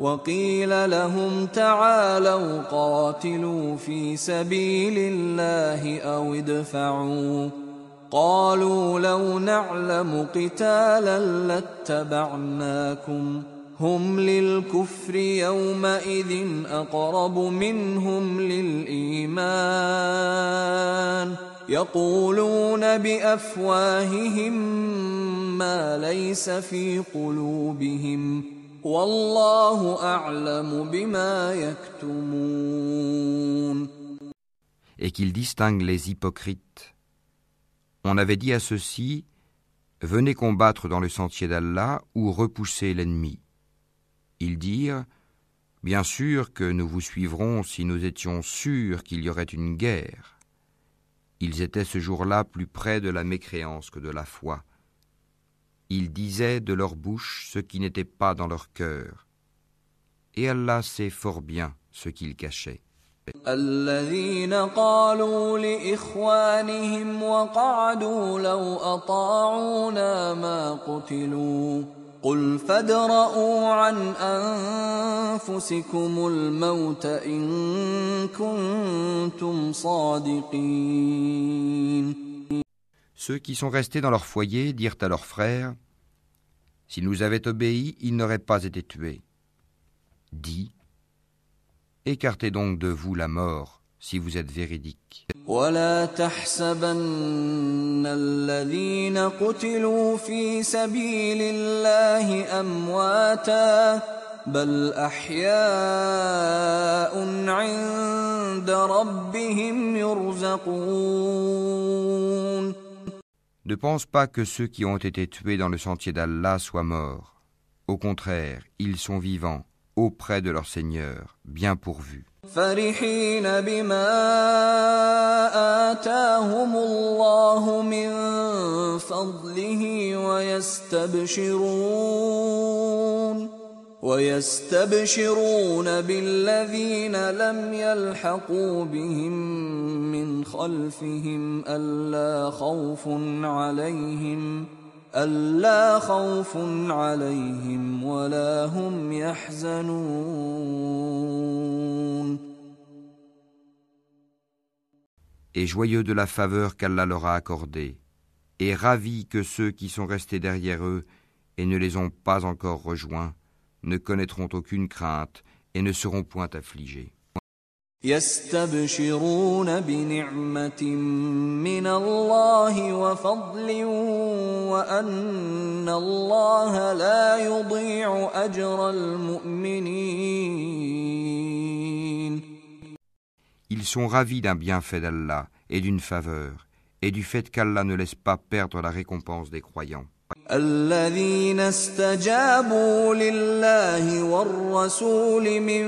وقيل لهم تعالوا قاتلوا في سبيل الله أو ادفعوا قالوا لو نعلم قتالا لاتبعناكم هم للكفر يومئذ أقرب منهم للإيمان يقولون بأفواههم ما ليس في قلوبهم Et qu'il distingue les hypocrites. On avait dit à ceux-ci Venez combattre dans le sentier d'Allah ou repoussez l'ennemi. Ils dirent Bien sûr que nous vous suivrons si nous étions sûrs qu'il y aurait une guerre. Ils étaient ce jour-là plus près de la mécréance que de la foi ils disaient de leur bouche ce qui n'était pas dans leur cœur. Et Allah sait fort bien ce qu'ils cachaient. الذين قالوا لإخوانهم وقعدوا لو أطاعونا ما قتلوا قل فادرءوا عن أنفسكم الموت إن كنتم صادقين Ceux qui sont restés dans leur foyer dirent à leurs frères S'ils nous avaient obéi, ils n'auraient pas été tués. Dis Écartez donc de vous la mort si vous êtes véridique. Ne pense pas que ceux qui ont été tués dans le sentier d'Allah soient morts. Au contraire, ils sont vivants auprès de leur Seigneur, bien pourvus. فرحين بما آتاهم الله من فضله ويستبشرون ويستبشرون بالذين لم يلحقوا بهم من خلفهم ألا خوف عليهم ۖ ألا خوف عليهم ولا هم يحزنون Et joyeux de la faveur qu'Allah leur a accordée, et ravis que ceux qui sont restés derrière eux et ne les ont pas encore rejoints ne connaîtront aucune crainte et ne seront point affligés. يستبشرون بنعمة من الله وفضل وأن الله لا يضيع أجر المؤمنين Ils sont ravis d'un bienfait d'Allah et d'une faveur, et du fait qu'Allah ne laisse pas perdre la récompense des croyants. الذين استجابوا لله والرسول من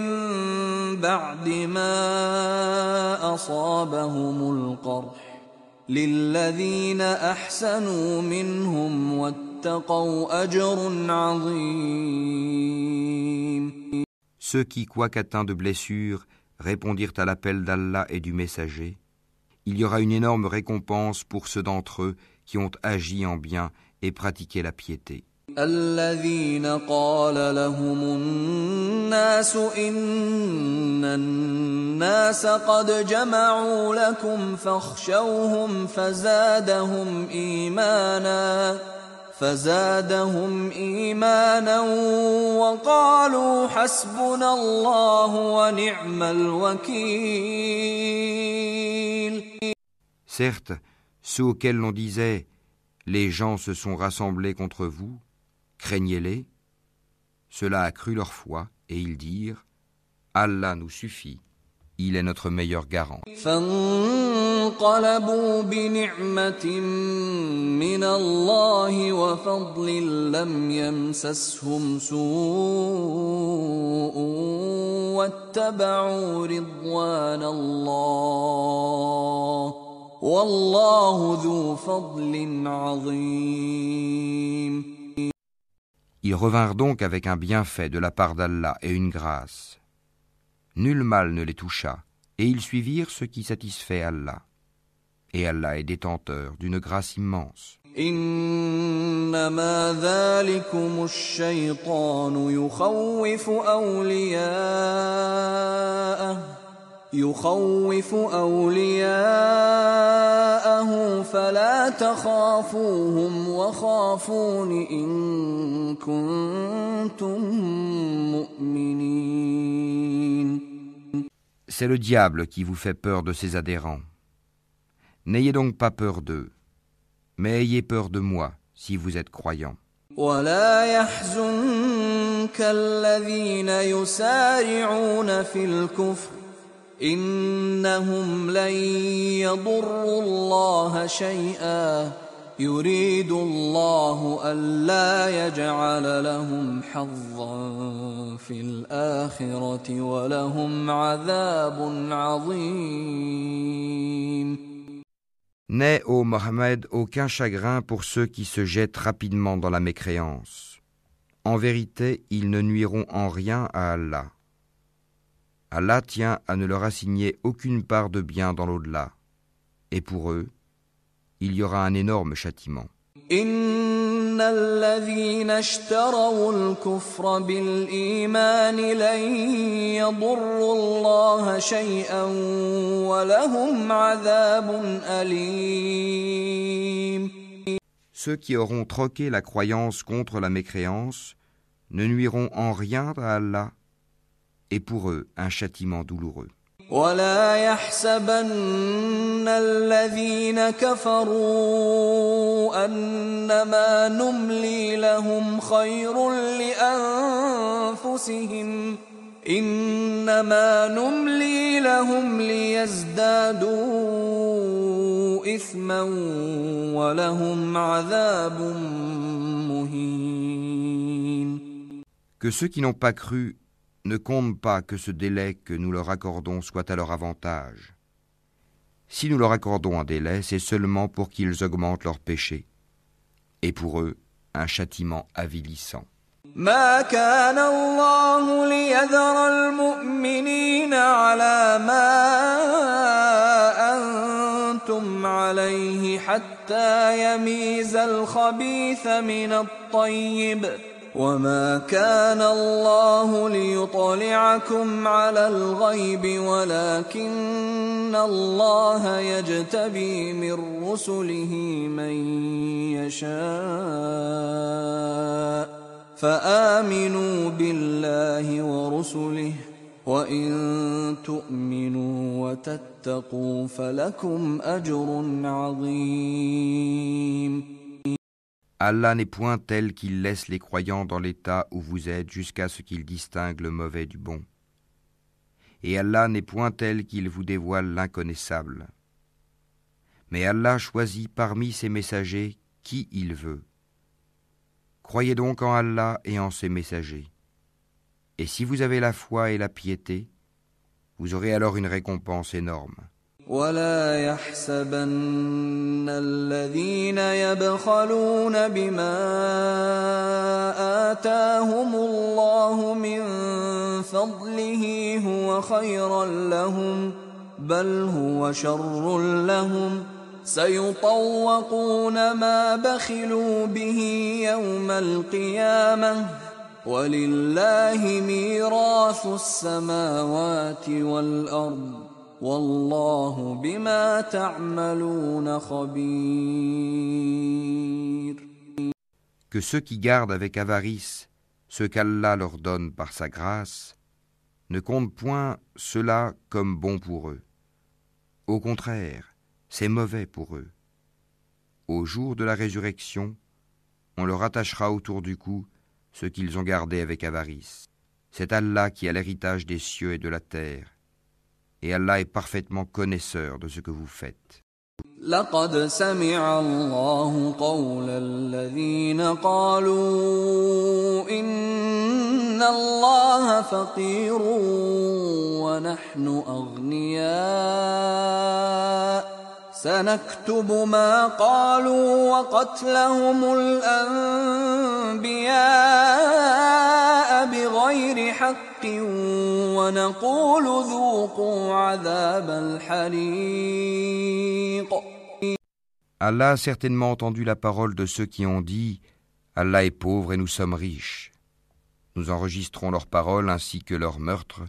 بعد ما أصابهم القرح للذين أحسنوا منهم واتقوا أجر عظيم Ceux qui, quoique atteints de blessures, répondirent à l'appel d'Allah et du messager, il y aura une énorme récompense pour ceux d'entre eux qui ont agi en bien et pratiqué la piété. الذين قال لهم الناس إن الناس قد جمعوا لكم فاخشوهم فزادهم إيمانا فزادهم إيمانا وقالوا حسبنا الله ونعم الوكيل Certes, ceux auxquels l'on disait Les gens se sont rassemblés contre vous, craignez-les. Cela a cru leur foi, et ils dirent Allah nous suffit, il est notre meilleur garant. فانقلبوا بنعمة من الله وفضل لم يمسسهم سوء واتبعوا رضوان الله والله ذو فضل عظيم Ils revinrent donc avec un bienfait de la part d'Allah et une grâce. Nul mal ne les toucha, et ils suivirent ce qui satisfait Allah. Et Allah est détenteur d'une grâce immense. إنما ذلكم الشيطان يخوف أولياءه يخوف أولياءه فلا تخافوهم وخافون إن كنتم مؤمنين C'est le diable qui vous fait peur de ses adhérents. N'ayez donc pas peur d'eux, mais ayez peur de moi si vous êtes croyants. ولا يحزنك الذين يسارعون في الكفر إنهم لن يضروا الله شيئا يريد الله ألا يجعل لهم حظا في الآخرة ولهم عذاب عظيم N'aie, ô Mohammed, aucun chagrin pour ceux qui se jettent rapidement dans la mécréance. En vérité, ils ne nuiront en rien à Allah. Allah tient à ne leur assigner aucune part de bien dans l'au-delà. Et pour eux, il y aura un énorme châtiment. Ceux qui auront troqué la croyance contre la mécréance ne nuiront en rien à Allah et pour eux un châtiment douloureux. ولا يحسبن الذين كفروا أنما نملي لهم خير لأنفسهم إنما نملي لهم ليزدادوا إثما ولهم عذاب مهين Que ceux qui n'ont pas cru ne comptent pas que ce délai que nous leur accordons soit à leur avantage. Si nous leur accordons un délai, c'est seulement pour qu'ils augmentent leurs péchés, et pour eux un châtiment avilissant. ما كان الله ليذر المؤمنين على ما أنتم عليه حتى يميز الخبيث من الطيب وما كان الله ليطلعكم على الغيب ولكن الله يجتبي من رسله من يشاء فآمنوا بالله ورسله وإن تؤمنوا وتتقوا فلكم أجر عظيم Allah n'est point tel qu'il laisse les croyants dans l'état où vous êtes jusqu'à ce qu'il distingue le mauvais du bon. Et Allah n'est point tel qu'il vous dévoile l'inconnaissable. Mais Allah choisit parmi ses messagers qui il veut. Croyez donc en Allah et en ses messagers. Et si vous avez la foi et la piété, vous aurez alors une récompense énorme. ولا يحسبن الذين يبخلون بما آتاهم الله من فضله هو خيرا لهم بل هو شر لهم سيطوقون ما بخلوا به يوم القيامه ولله ميراث السماوات والارض Que ceux qui gardent avec avarice ce qu'Allah leur donne par sa grâce ne comptent point cela comme bon pour eux. Au contraire, c'est mauvais pour eux. Au jour de la résurrection, on leur attachera autour du cou ce qu'ils ont gardé avec avarice. C'est Allah qui a l'héritage des cieux et de la terre. Et Allah est parfaitement connaisseur de ce que vous faites. لقد سمع الله قول الذين قالوا إن الله فقير ونحن أغنياء سنكتب ما قالوا وقتلهم الأنبياء بغير حق ونقول ذوقوا عذاب الحريق Allah a certainement entendu la parole de ceux qui ont dit Allah est pauvre et nous sommes riches. Nous enregistrons leurs paroles ainsi que leurs meurtres,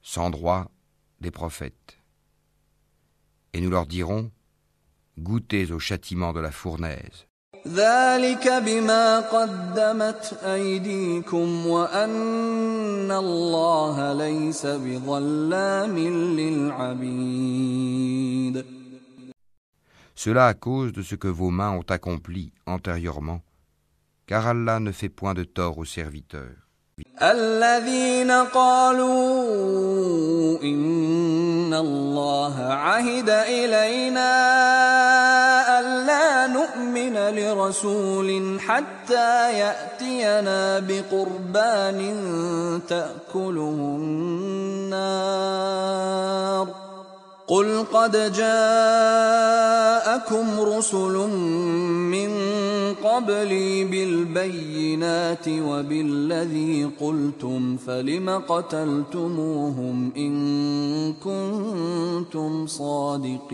sans droit, des prophètes. Et nous leur dirons goûtez au châtiment de la fournaise. ذلك بما قدمت أيديكم وأن الله ليس بظلام للعبيد Cela à cause de ce que vos mains ont accompli antérieurement, car Allah ne fait point de tort aux serviteurs. الذين قالوا إن الله عهد إلينا لرسول حتى يأتينا بقربان تأكله النار. قل قد جاءكم رسل من قبلي بالبينات وبالذي قلتم فلم قتلتموهم إن كنتم صادقين؟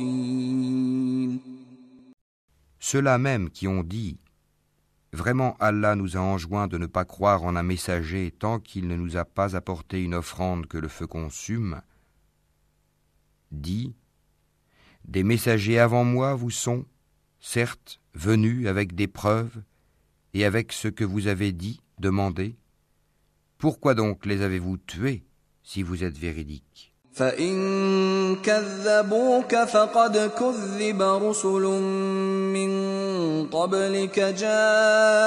Ceux-là même qui ont dit Vraiment Allah nous a enjoint de ne pas croire en un messager tant qu'il ne nous a pas apporté une offrande que le feu consume, dit Des messagers avant moi vous sont, certes, venus avec des preuves et avec ce que vous avez dit, demandé. Pourquoi donc les avez-vous tués si vous êtes véridiques فإن كذبوك فقد كذب رسل من قبلك جاءوا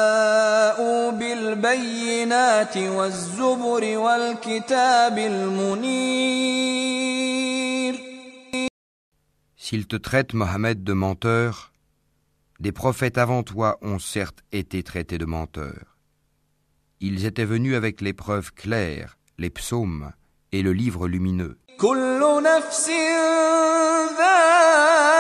بالبينات والزبر والكتاب المنير S'ils te traitent, Mohammed, de menteur, des prophètes avant toi ont certes été traités de menteurs. Ils étaient venus avec les preuves claires, les psaumes et le livre lumineux. كل نفس ذائقة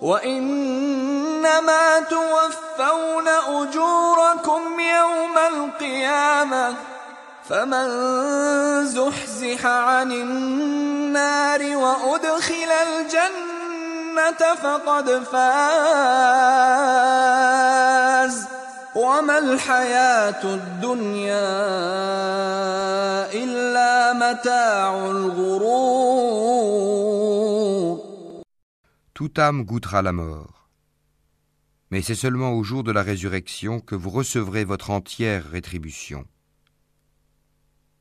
وإنما توفون أجوركم يوم القيامة فمن زحزح عن النار وأدخل الجنة فقد فاز وما الحياة الدنيا إلا متاع الغرور Toute âme goûtera la mort. Mais c'est seulement au jour de la résurrection que vous recevrez votre entière rétribution.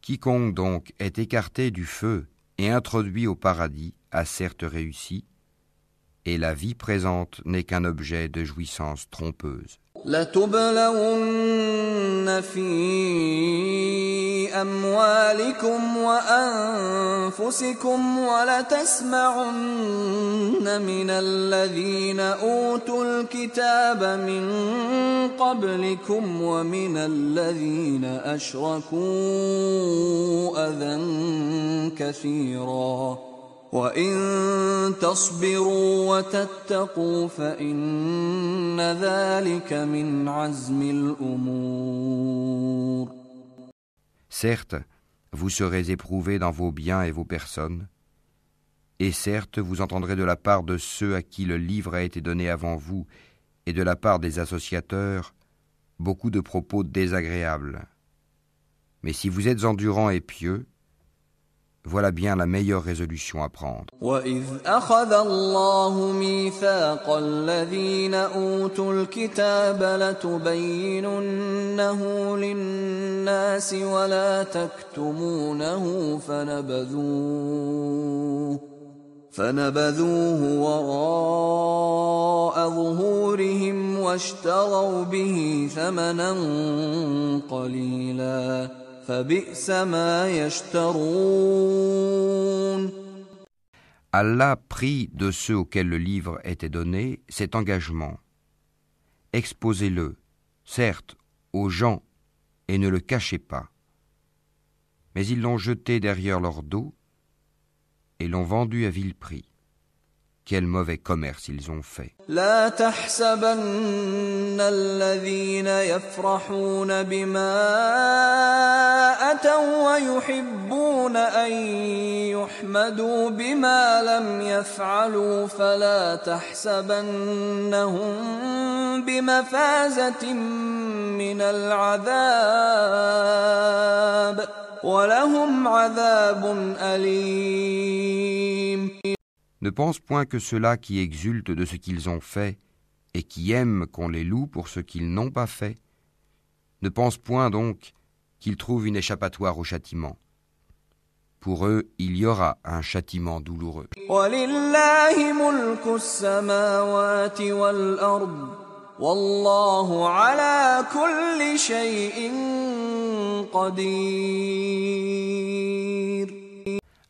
Quiconque donc est écarté du feu et introduit au paradis a certes réussi, et la vie présente n'est qu'un objet de jouissance trompeuse. لتبلون في أموالكم وأنفسكم ولتسمعن من الذين أوتوا الكتاب من قبلكم ومن الذين أشركوا أذى كثيراً Certes, vous serez éprouvés dans vos biens et vos personnes, et certes vous entendrez de la part de ceux à qui le livre a été donné avant vous, et de la part des associateurs, beaucoup de propos désagréables. Mais si vous êtes endurants et pieux, voilà bien la meilleure résolution à prendre. وَإِذْ أَخَذَ اللَّهُ مِيثَاقَ الَّذِينَ أُوتُوا الْكِتَابَ لَتُبَيِّنُنَّهُ لِلنَّاسِ وَلَا تَكْتُمُونَهُ فَنَبَذُوهُ فنبذوه وراء ظهورهم واشتروا به ثمنا قليلا Allah prit de ceux auxquels le livre était donné cet engagement. Exposez-le, certes, aux gens, et ne le cachez pas. Mais ils l'ont jeté derrière leur dos et l'ont vendu à vil prix. Quel mauvais commerce ils ont fait. لا تحسبن الذين يفرحون بما أتوا ويحبون أن يحمدوا بما لم يفعلوا فلا تحسبنهم بمفازة من العذاب ولهم عذاب أليم Ne pense point que ceux-là qui exultent de ce qu'ils ont fait et qui aiment qu'on les loue pour ce qu'ils n'ont pas fait, ne pense point donc qu'ils trouvent une échappatoire au châtiment. Pour eux, il y aura un châtiment douloureux.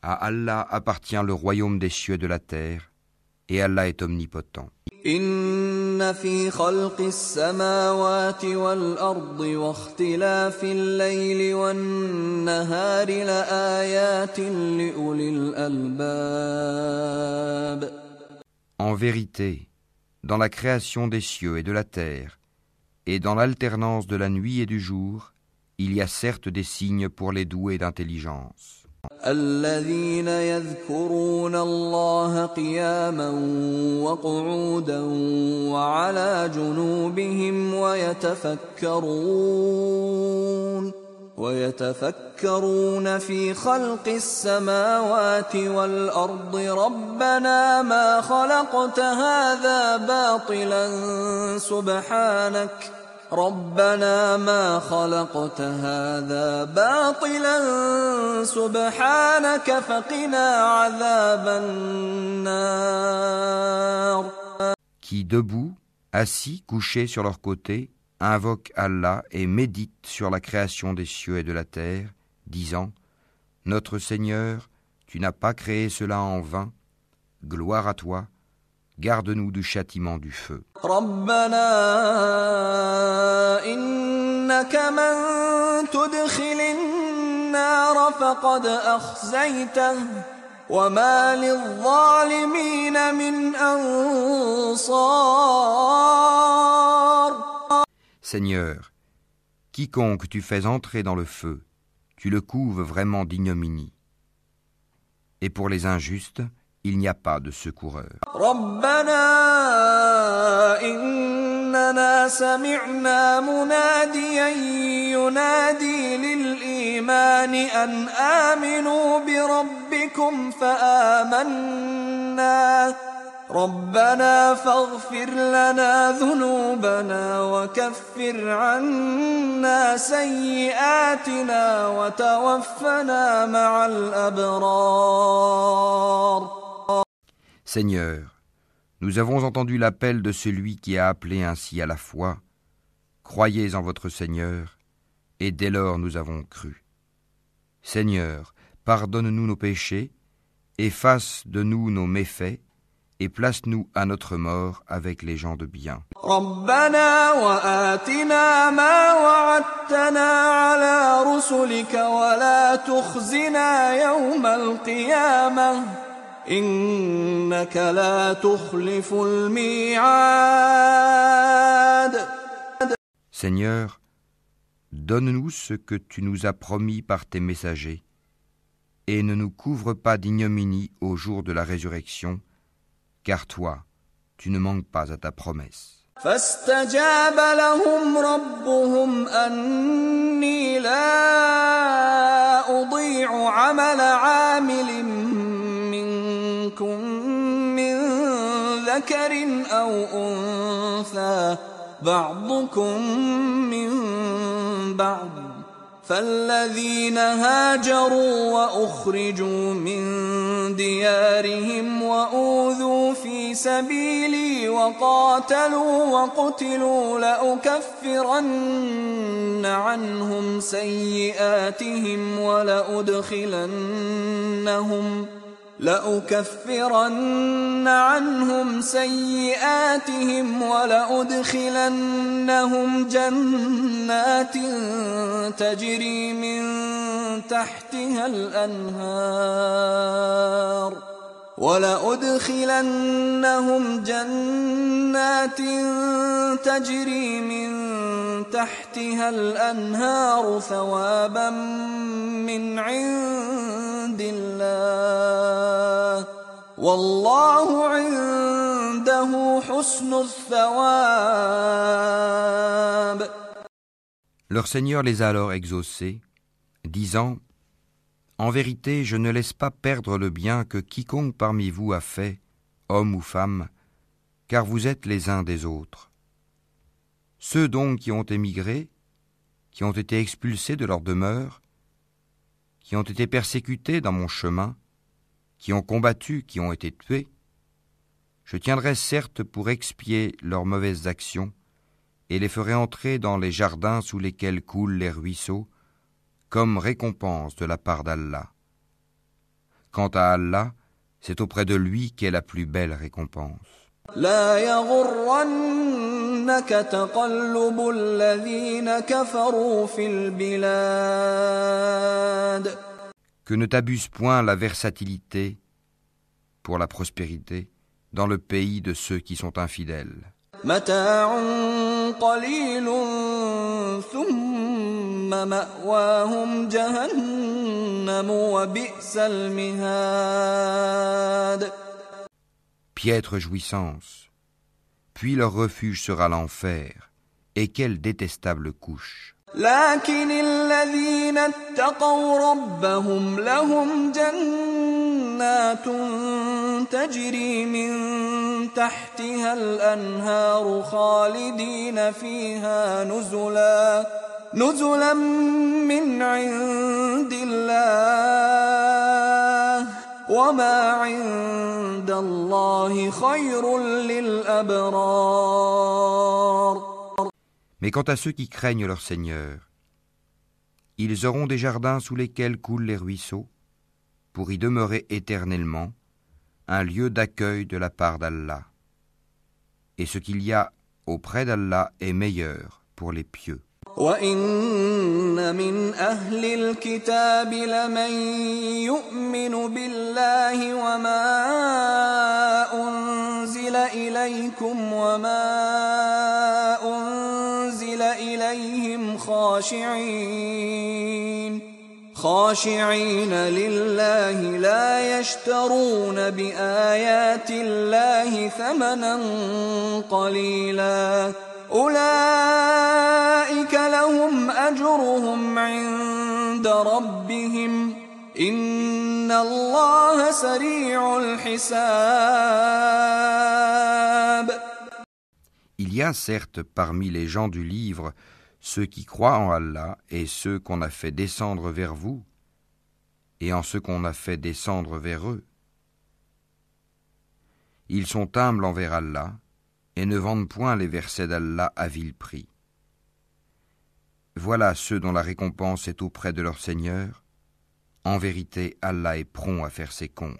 À Allah appartient le royaume des cieux et de la terre, et Allah est omnipotent. إن في خلق السماوات والأرض واختلاف الليل والنهار لآيات لأولي الألباب. En vérité, dans la création des cieux et de la terre, et dans l'alternance de la nuit et du jour, il y a certes des signes pour les doués d'intelligence. الذين يذكرون الله قياما وقعودا وعلى جنوبهم ويتفكرون ويتفكرون في خلق السماوات والأرض ربنا ما خلقت هذا باطلا سبحانك ربنا ما خلقت هذا باطلا سبحانك فقنا عذاب النار Qui debout, assis, couchés sur leur côté, invoquent Allah et méditent sur la création des cieux et de la terre, disant Notre Seigneur, tu n'as pas créé cela en vain, gloire à toi, garde-nous du châtiment du feu. Seigneur, quiconque tu fais entrer dans le feu, tu le couves vraiment d'ignominie. Et pour les injustes, il n'y a pas de secoureur. ربنا فاغفر لنا ذنوبنا وكفر عنا سيئاتنا وتوفنا مع الأبرار Seigneur, nous avons entendu l'appel de celui qui a appelé ainsi à la foi. Croyez en votre Seigneur, et dès lors nous avons cru. Seigneur, pardonne-nous nos péchés, efface de nous nos méfaits, et place-nous à notre mort avec les gens de bien. ربنا وآتنا ما وعدتنا على رسلك ولا تخزنا يوم القيامة إنك لا تخلف الميعاد Seigneur, donne-nous ce que tu nous as promis par tes messagers, et ne nous couvre pas d'ignominie au jour de la résurrection, car toi, tu ne manques pas à ta promesse. فاستجاب لهم ربهم أني لا أضيع عمل عامل ذكر أو أنثى بعضكم من بعض فالذين هاجروا وأخرجوا من ديارهم وأوذوا في سبيلي وقاتلوا وقتلوا لأكفرن عنهم سيئاتهم ولأدخلنهم لأكفرن عنهم سيئاتهم ولأدخلنهم جنات تجري من تحتها الأنهار ولأدخلنهم جنات تجري من تحتها الأنهار ثوابا من عند الله والله عنده حسن الثواب Leur Seigneur les a alors exaucés, disant En vérité, je ne laisse pas perdre le bien que quiconque parmi vous a fait, homme ou femme, car vous êtes les uns des autres. Ceux donc qui ont émigré, qui ont été expulsés de leur demeure, qui ont été persécutés dans mon chemin, qui ont combattu, qui ont été tués, je tiendrai certes pour expier leurs mauvaises actions, et les ferai entrer dans les jardins sous lesquels coulent les ruisseaux, comme récompense de la part d'Allah. Quant à Allah, c'est auprès de lui qu'est la plus belle récompense. لا يغرنك تقلب الذين كفروا في البلاد Que ne t'abuse point la versatilité pour la prospérité dans le pays de ceux qui sont infidèles. متاع قليل ثم مأواهم جهنم وبئس المهاد Piètre jouissance, puis leur refuge sera l'enfer, et quelle détestable couche. لكن الذين اتقوا ربهم لهم جنات تجري من تحتها الأنهار خالدين فيها نزلا نزلا من عند الله وما عند الله خير للأبرار Mais quant à ceux qui craignent leur Seigneur, ils auront des jardins sous lesquels coulent les ruisseaux, pour y demeurer éternellement, un lieu d'accueil de la part d'Allah. Et ce qu'il y a auprès d'Allah est meilleur pour les pieux. وإن من أهل الكتاب لمن يؤمن بالله وما أنزل إليكم وما أنزل إليهم خاشعين خاشعين لله لا يشترون بآيات الله ثمنا قليلا أولئك لهم أجرهم عند ربهم إن إن الله سريع الحساب Il y a certes parmi les gens du livre ceux qui croient en Allah et ceux qu'on a fait descendre vers vous, et en ceux qu'on a fait descendre vers eux. Ils sont humbles envers Allah et ne vendent point les versets d'Allah à vil prix. Voilà ceux dont la récompense est auprès de leur Seigneur. En vérité, Allah est prompt à faire ses comptes.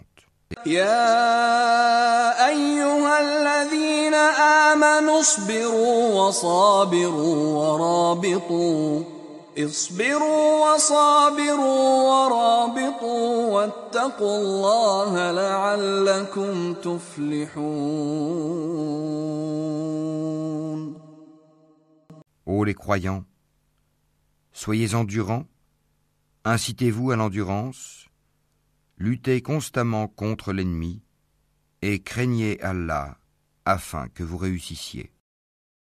أيها الذين آمنوا اصبروا وصابروا ورابطوا اصبروا وصابروا ورابطوا واتقوا الله لعلكم تفلحون Ô les croyants, soyez endurants, incitez-vous à l'endurance, luttez constamment contre l'ennemi et craignez Allah afin que vous réussissiez.